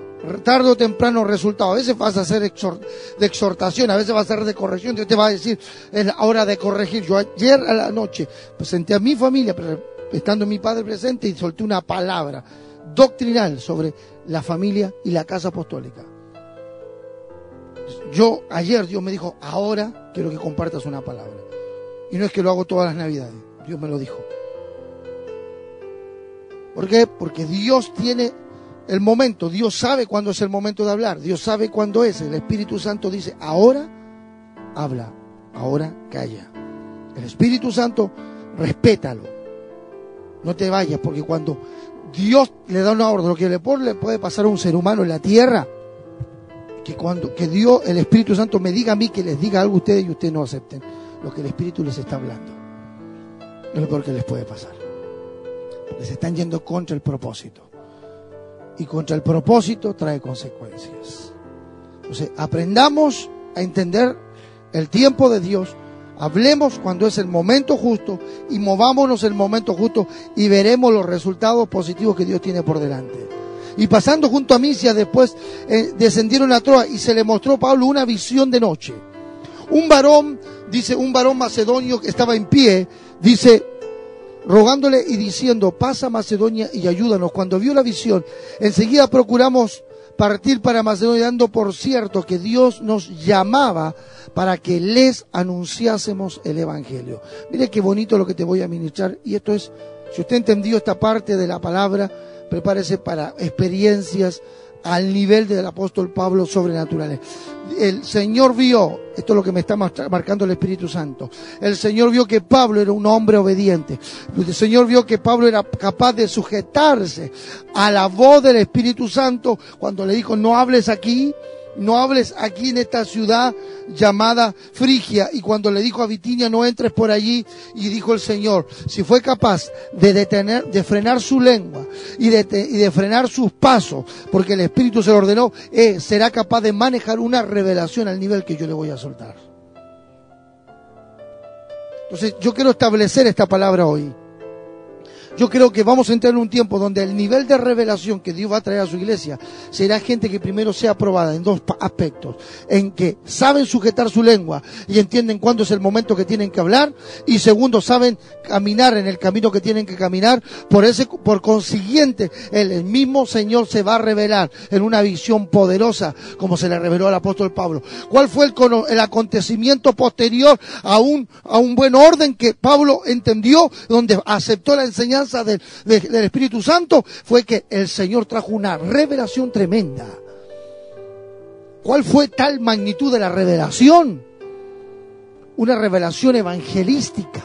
tarde o temprano resultado. A veces vas a hacer de exhortación, a veces vas a hacer de corrección. Dios te va a decir, es la hora de corregir. Yo ayer a la noche presenté a mi familia, estando mi padre presente, y solté una palabra doctrinal sobre la familia y la casa apostólica. Yo ayer Dios me dijo, ahora quiero que compartas una palabra. Y no es que lo hago todas las navidades, Dios me lo dijo. ¿Por qué? Porque Dios tiene el momento, Dios sabe cuándo es el momento de hablar, Dios sabe cuándo es. El Espíritu Santo dice, ahora habla, ahora calla. El Espíritu Santo, respétalo. No te vayas, porque cuando Dios le da una orden, lo que le puede pasar a un ser humano en la tierra, que cuando que Dios, el Espíritu Santo me diga a mí que les diga algo a ustedes y ustedes no acepten lo que el Espíritu les está hablando. Es lo peor que les puede pasar. Porque se están yendo contra el propósito. Y contra el propósito trae consecuencias. Entonces, aprendamos a entender el tiempo de Dios. Hablemos cuando es el momento justo y movámonos el momento justo y veremos los resultados positivos que Dios tiene por delante. Y pasando junto a Misia, después eh, descendieron a Troa y se le mostró a Pablo una visión de noche. Un varón, dice, un varón macedonio que estaba en pie, dice, rogándole y diciendo, pasa Macedonia y ayúdanos. Cuando vio la visión, enseguida procuramos partir para Macedonia, dando por cierto que Dios nos llamaba para que les anunciásemos el Evangelio. Mire qué bonito lo que te voy a ministrar. Y esto es, si usted entendió esta parte de la palabra, prepárese para experiencias al nivel del apóstol Pablo sobrenaturales. El Señor vio, esto es lo que me está marcando el Espíritu Santo, el Señor vio que Pablo era un hombre obediente, el Señor vio que Pablo era capaz de sujetarse a la voz del Espíritu Santo cuando le dijo, no hables aquí, no hables aquí en esta ciudad llamada Frigia. Y cuando le dijo a Vitinia, no entres por allí, y dijo el Señor, si fue capaz de detener, de frenar su lengua y de, y de frenar sus pasos, porque el Espíritu se lo ordenó, eh, será capaz de manejar una revelación al nivel que yo le voy a soltar. Entonces, yo quiero establecer esta palabra hoy. Yo creo que vamos a entrar en un tiempo donde el nivel de revelación que Dios va a traer a su iglesia será gente que primero sea aprobada en dos aspectos, en que saben sujetar su lengua y entienden cuándo es el momento que tienen que hablar. Y segundo saben caminar en el camino que tienen que caminar, por ese por consiguiente el, mismo Señor se va a revelar en una visión poderosa como se le reveló al apóstol Pablo. ¿Cuál fue el, el acontecimiento posterior a un a un buen orden que Pablo entendió donde aceptó la enseñanza del, Espíritu Santo fue que el Señor trajo una revelación tremenda. ¿Cuál fue tal magnitud de la revelación? Una revelación evangelística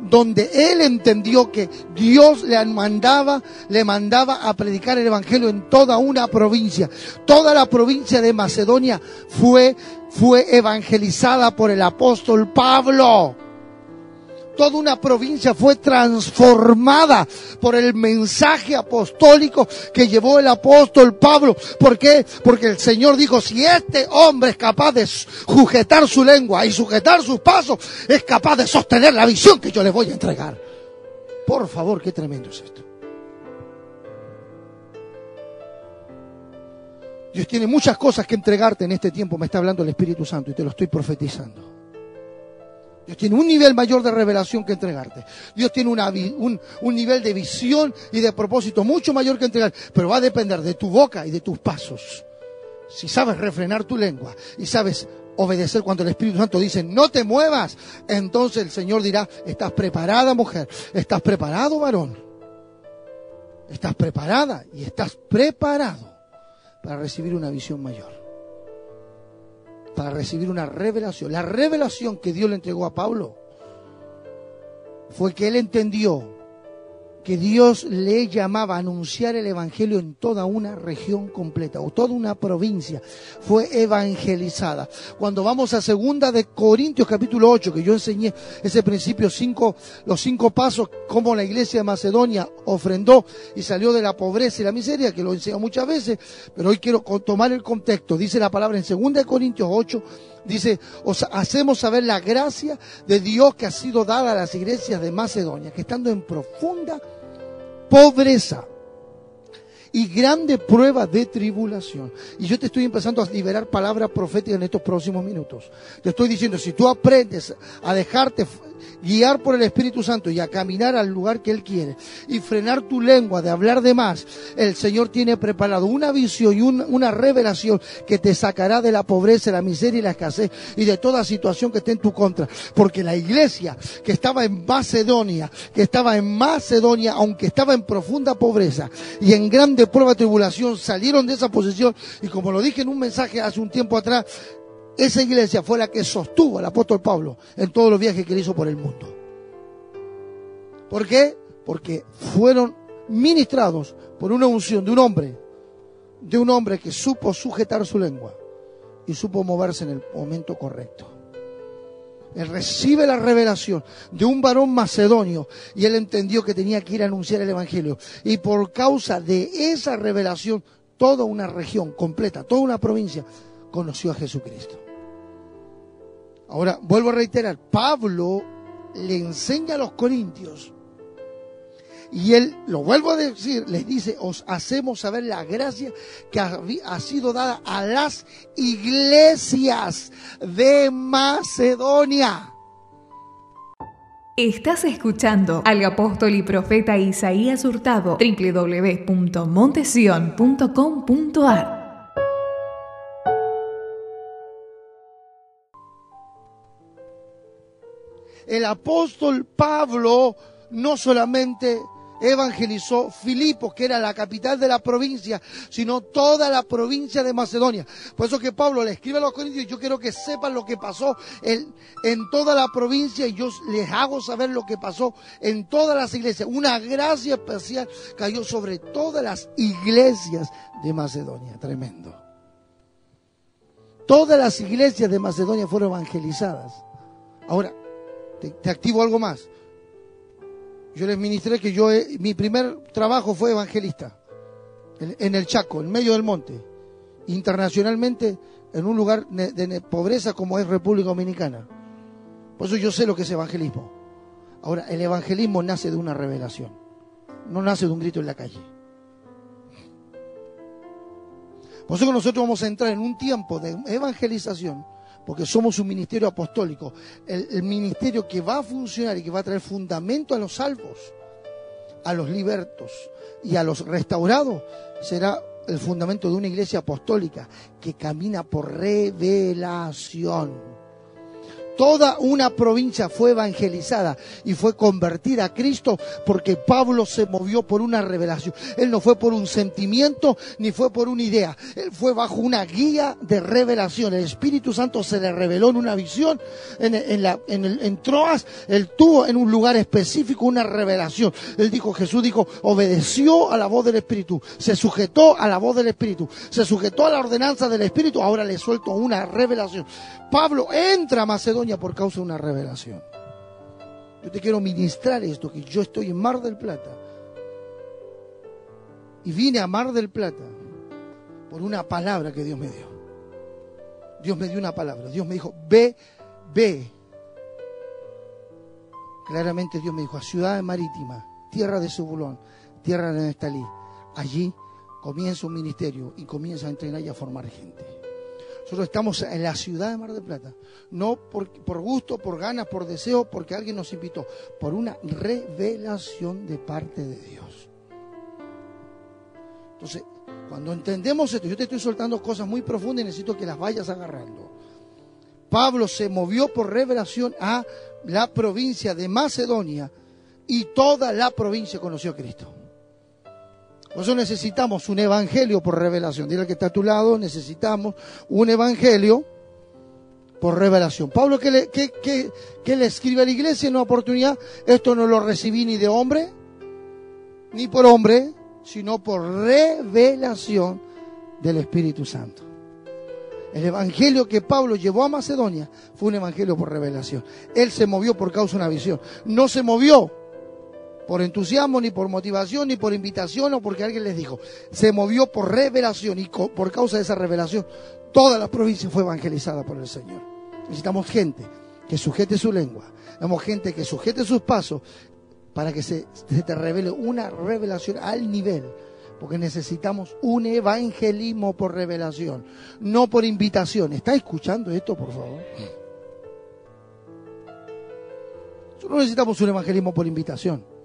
donde él entendió que Dios le mandaba, le mandaba a predicar el evangelio en toda una provincia. Toda la provincia de Macedonia fue fue evangelizada por el apóstol Pablo toda una provincia fue transformada por el mensaje apostólico que llevó el apóstol Pablo. ¿Por qué? Porque el Señor dijo, si este hombre es capaz de sujetar su lengua y sujetar sus pasos, es capaz de sostener la visión que yo le voy a entregar. Por favor, qué tremendo es esto. Dios tiene muchas cosas que entregarte en este tiempo, me está hablando el Espíritu Santo y te lo estoy profetizando. Dios tiene un nivel mayor de revelación que entregarte. Dios tiene un, un, nivel de visión y de propósito mucho mayor que entregar. Pero va a depender de tu boca y de tus pasos. Si sabes refrenar tu lengua y sabes obedecer cuando el Espíritu Santo dice no te muevas, entonces el Señor dirá, estás preparada mujer, estás preparado varón, estás preparada y estás preparado para recibir una visión mayor para recibir una revelación. La revelación que Dios le entregó a Pablo fue que él entendió que Dios le llamaba a anunciar el Evangelio en toda una región completa o toda una provincia. Fue evangelizada. Cuando vamos a segunda de Corintios capítulo 8, que yo enseñé ese principio, cinco, los cinco pasos, como la iglesia de Macedonia ofrendó y salió de la pobreza y la miseria, que lo enseño muchas veces, pero hoy quiero tomar el contexto. Dice la palabra en segunda de Corintios 8, dice, os hacemos saber la gracia de Dios que ha sido dada a las iglesias de Macedonia, que estando en profunda pobreza y grande prueba de tribulación. Y yo te estoy empezando a liberar palabras proféticas en estos próximos minutos. Te estoy diciendo, si tú aprendes a dejarte guiar por el Espíritu Santo y a caminar al lugar que Él quiere y frenar tu lengua de hablar de más, el Señor tiene preparado una visión y una revelación que te sacará de la pobreza, la miseria y la escasez y de toda situación que esté en tu contra. Porque la iglesia que estaba en Macedonia, que estaba en Macedonia, aunque estaba en profunda pobreza y en grande prueba de tribulación, salieron de esa posición y como lo dije en un mensaje hace un tiempo atrás, esa iglesia fue la que sostuvo al apóstol Pablo en todos los viajes que él hizo por el mundo. ¿Por qué? Porque fueron ministrados por una unción de un hombre, de un hombre que supo sujetar su lengua y supo moverse en el momento correcto. Él recibe la revelación de un varón macedonio y él entendió que tenía que ir a anunciar el Evangelio. Y por causa de esa revelación, toda una región completa, toda una provincia conoció a Jesucristo. Ahora, vuelvo a reiterar, Pablo le enseña a los corintios y él, lo vuelvo a decir, les dice, os hacemos saber la gracia que ha, sido dada a las iglesias de Macedonia. Estás escuchando al apóstol y profeta Isaías Hurtado, www.montesion.com.ar. el apóstol Pablo no solamente evangelizó Filipos, que era la capital de la provincia, sino toda la provincia de Macedonia. Por eso que Pablo le escribe a los corintios, yo quiero que sepan lo que pasó en, en toda la provincia y yo les hago saber lo que pasó en todas las iglesias. Una gracia especial cayó sobre todas las iglesias de Macedonia. Tremendo. Todas las iglesias de Macedonia fueron evangelizadas. Ahora, te, activo algo más. Yo les ministré que yo, mi primer trabajo fue evangelista, en, el Chaco, en medio del monte, internacionalmente, en un lugar de pobreza como es República Dominicana. Por eso yo sé lo que es evangelismo. Ahora, el evangelismo nace de una revelación, no nace de un grito en la calle. Por eso nosotros vamos a entrar en un tiempo de evangelización porque somos un ministerio apostólico, el, ministerio que va a funcionar y que va a traer fundamento a los salvos, a los libertos y a los restaurados, será el fundamento de una iglesia apostólica que camina por revelación toda una provincia fue evangelizada y fue convertida a Cristo porque Pablo se movió por una revelación. Él no fue por un sentimiento ni fue por una idea. Él fue bajo una guía de revelación. El Espíritu Santo se le reveló en una visión en, la, en, el, en Troas. Él tuvo en un lugar específico una revelación. Él dijo, Jesús dijo, obedeció a la voz del Espíritu. Se sujetó a la voz del Espíritu. Se sujetó a la ordenanza del Espíritu. Ahora le suelto una revelación. Pablo entra a Macedonia por causa de una revelación. Yo te quiero ministrar esto, que yo estoy en Mar del Plata. Y vine a Mar del Plata por una palabra que Dios me dio. Dios me dio una palabra. Dios me dijo, ve, ve. Claramente Dios me dijo, a Ciudad Marítima, tierra de Subulón, tierra de Nestalí. Allí comienza un ministerio y comienza a entrenar y a formar gente. Nosotros estamos en la ciudad de Mar del Plata, no por, por, gusto, por ganas, por deseo, porque alguien nos invitó, por una revelación de parte de Dios. Entonces, cuando entendemos esto, yo te estoy soltando cosas muy profundas y necesito que las vayas agarrando. Pablo se movió por revelación a la provincia de Macedonia y toda la provincia conoció a Cristo. Eso necesitamos un evangelio por revelación. Dile que está a tu lado, necesitamos un evangelio por revelación. Pablo, ¿qué le, qué, le escribe a la iglesia en una oportunidad? Esto no lo recibí ni de hombre, ni por hombre, sino por revelación del Espíritu Santo. El evangelio que Pablo llevó a Macedonia fue un evangelio por revelación. Él se movió por causa de una visión. No se movió por entusiasmo, ni por motivación, ni por invitación o porque alguien les dijo. Se movió por revelación y por causa de esa revelación toda la provincia fue evangelizada por el Señor. Necesitamos gente que sujete su lengua. Necesitamos gente que sujete sus pasos para que se, te revele una revelación al nivel porque necesitamos un evangelismo por revelación, no por invitación. ¿Está escuchando esto, por favor? No necesitamos un evangelismo por invitación.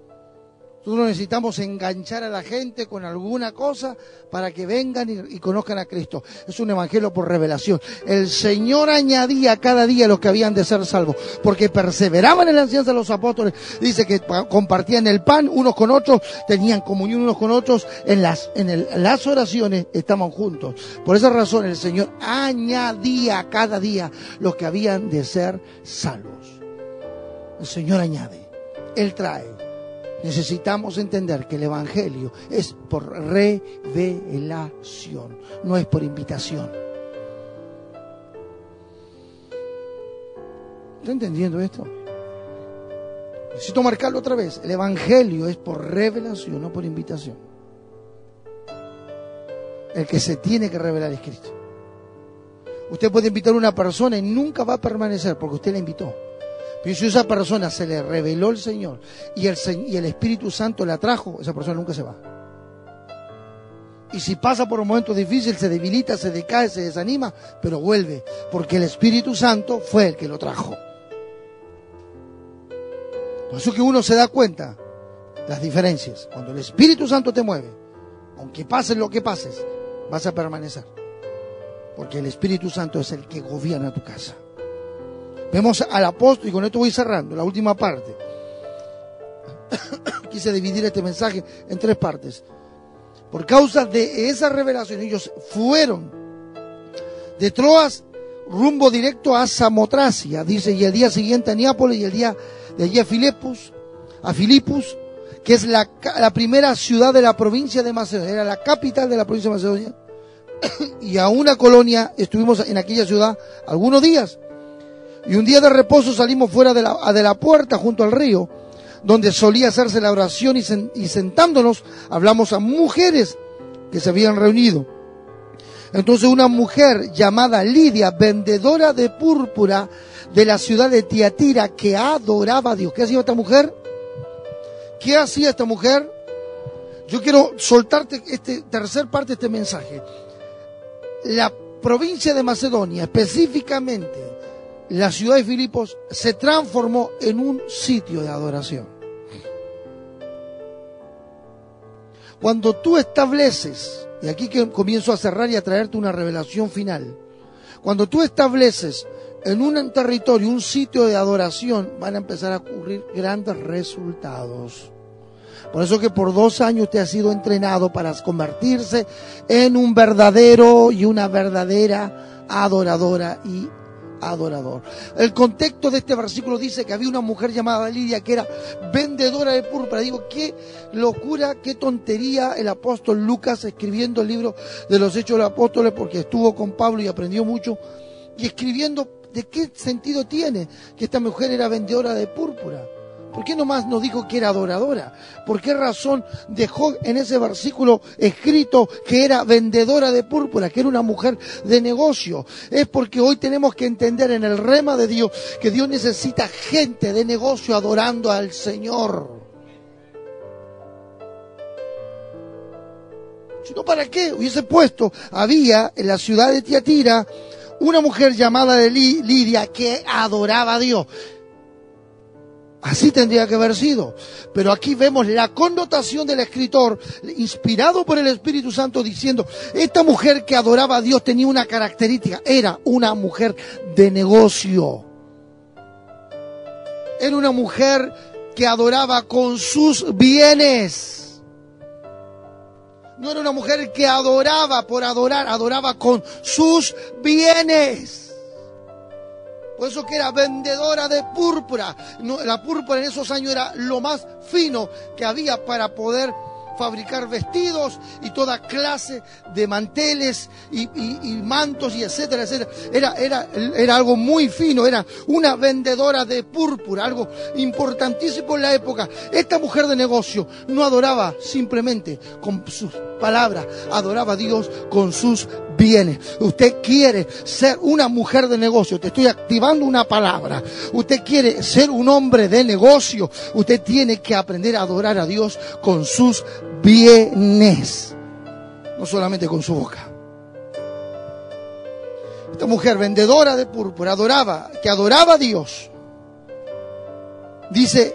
Nosotros necesitamos enganchar a la gente con alguna cosa para que vengan y, conozcan a Cristo. Es un evangelio por revelación. El Señor añadía cada día los que habían de ser salvos, porque perseveraban en la enseñanza de los apóstoles. Dice que compartían el pan unos con otros, tenían comunión unos con otros, en las, oraciones estaban juntos. Por esa razón el Señor añadía cada día los que habían de ser salvos. El Señor añade, Él trae Necesitamos entender que el Evangelio es por revelación, no es por invitación. ¿Está entendiendo esto? Necesito marcarlo otra vez. El Evangelio es por revelación, no por invitación. El que se tiene que revelar es Cristo. Usted puede invitar a una persona y nunca va a permanecer porque usted la invitó. Pero si esa persona se le reveló el Señor y el, y el Espíritu Santo la trajo, esa persona nunca se va. Y si pasa por un momento difícil, se debilita, se decae, se desanima, pero vuelve, porque el Espíritu Santo fue el que lo trajo. Por eso que uno se da cuenta las diferencias. Cuando el Espíritu Santo te mueve, aunque pases lo que pases, vas a permanecer. Porque el Espíritu Santo es el que gobierna tu casa. Vemos al apóstol, y con esto voy cerrando, la última parte. (coughs) Quise dividir este mensaje en tres partes. Por causa de esa revelación, ellos fueron de Troas rumbo directo a Samotracia, dice, y el día siguiente a Neápolis y el día de allí a Filipus, a Filipus, que es la, la primera ciudad de la provincia de Macedonia, era la capital de la provincia de Macedonia, (coughs) y a una colonia estuvimos en aquella ciudad algunos días. Y un día de reposo salimos fuera de la, de la puerta junto al río, donde solía hacerse la oración y, sentándonos hablamos a mujeres que se habían reunido. Entonces una mujer llamada Lidia, vendedora de púrpura de la ciudad de Tiatira, que adoraba a Dios. ¿Qué hacía esta mujer? ¿Qué hacía esta mujer? Yo quiero soltarte este tercer parte de este mensaje. La provincia de Macedonia, específicamente la ciudad de Filipos se transformó en un sitio de adoración. Cuando tú estableces, y aquí que comienzo a cerrar y a traerte una revelación final, cuando tú estableces en un territorio un sitio de adoración, van a empezar a ocurrir grandes resultados. Por eso que por dos años usted ha sido entrenado para convertirse en un verdadero y una verdadera adoradora y adorador. El contexto de este versículo dice que había una mujer llamada Lidia que era vendedora de púrpura. Digo, qué locura, qué tontería el apóstol Lucas escribiendo el libro de los Hechos de los Apóstoles porque estuvo con Pablo y aprendió mucho. Y escribiendo de qué sentido tiene que esta mujer era vendedora de púrpura. ¿Por qué nomás nos dijo que era adoradora? ¿Por qué razón dejó en ese versículo escrito que era vendedora de púrpura, que era una mujer de negocio? Es porque hoy tenemos que entender en el rema de Dios que Dios necesita gente de negocio adorando al Señor. Si no, ¿para qué? Hubiese puesto, había en la ciudad de Tiatira una mujer llamada Lidia que adoraba a Dios. Así tendría que haber sido. Pero aquí vemos la connotación del escritor, inspirado por el Espíritu Santo, diciendo, esta mujer que adoraba a Dios tenía una característica, era una mujer de negocio. Era una mujer que adoraba con sus bienes. No era una mujer que adoraba por adorar, adoraba con sus bienes. Por eso que era vendedora de púrpura. la púrpura en esos años era lo más fino que había para poder fabricar vestidos y toda clase de manteles y, mantos y etcétera, etcétera. Era, era, era algo muy fino, era una vendedora de púrpura, algo importantísimo en la época. Esta mujer de negocio no adoraba simplemente con sus palabras, adoraba a Dios con sus bienes. Usted quiere ser una mujer de negocio, te estoy activando una palabra. Usted quiere ser un hombre de negocio, usted tiene que aprender a adorar a Dios con sus bienes, no solamente con su boca. Esta mujer vendedora de púrpura adoraba, que adoraba a Dios. Dice,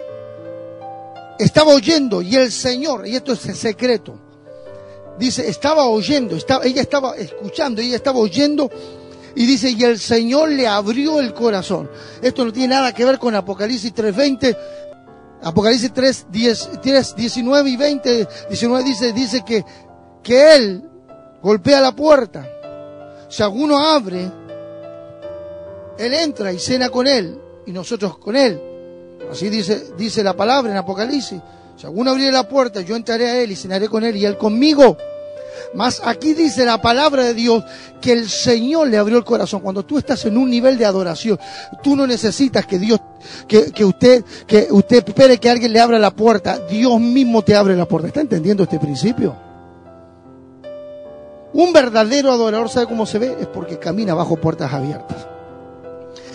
estaba oyendo y el Señor, y esto es el secreto, dice, estaba oyendo, estaba, ella estaba escuchando, ella estaba oyendo y dice, y el Señor le abrió el corazón. Esto no tiene nada que ver con Apocalipsis 3.20. Apocalipsis 3, 19 y 20, 19 dice, dice que, que Él golpea la puerta. Si alguno abre, Él entra y cena con Él y nosotros con Él. Así dice, dice la palabra en Apocalipsis. Si alguno abriera la puerta, yo entraré a Él y cenaré con Él y Él conmigo. Mas aquí dice la palabra de Dios que el Señor le abrió el corazón. Cuando tú estás en un nivel de adoración, tú no necesitas que Dios, que, que usted, que usted espere que alguien le abra la puerta. Dios mismo te abre la puerta. ¿Está entendiendo este principio? Un verdadero adorador, ¿sabe cómo se ve? Es porque camina bajo puertas abiertas.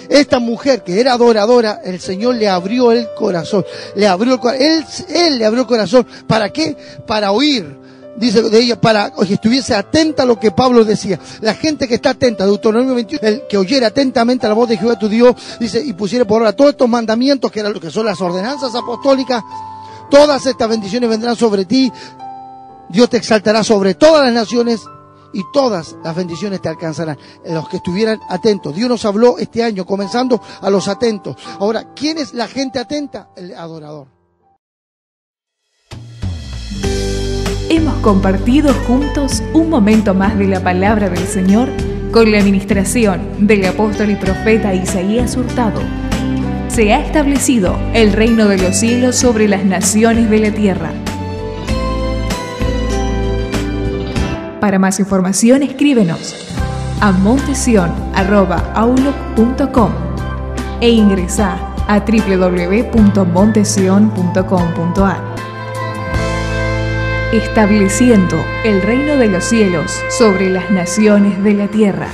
Esta mujer que era adoradora, el Señor le abrió el corazón. Le abrió el. Él, él le abrió el corazón. ¿Para qué? Para oír dice de ella, para que estuviese atenta a lo que Pablo decía. La gente que está atenta, Deuteronomio 21, el que oyera atentamente la voz de Jehová tu Dios, dice, y pusiera por ahora todos estos mandamientos, que eran lo que son las ordenanzas apostólicas, todas estas bendiciones vendrán sobre ti, Dios te exaltará sobre todas las naciones y todas las bendiciones te alcanzarán. Los que estuvieran atentos. Dios nos habló este año, comenzando a los atentos. Ahora, ¿quién es la gente atenta? El adorador. Compartido juntos un momento más de la palabra del Señor con la administración del apóstol y profeta Isaías Hurtado. Se ha establecido el reino de los cielos sobre las naciones de la tierra. Para más información escríbenos a montesion.com e ingresa a www.montesion.com.ar estableciendo el reino de los cielos sobre las naciones de la tierra.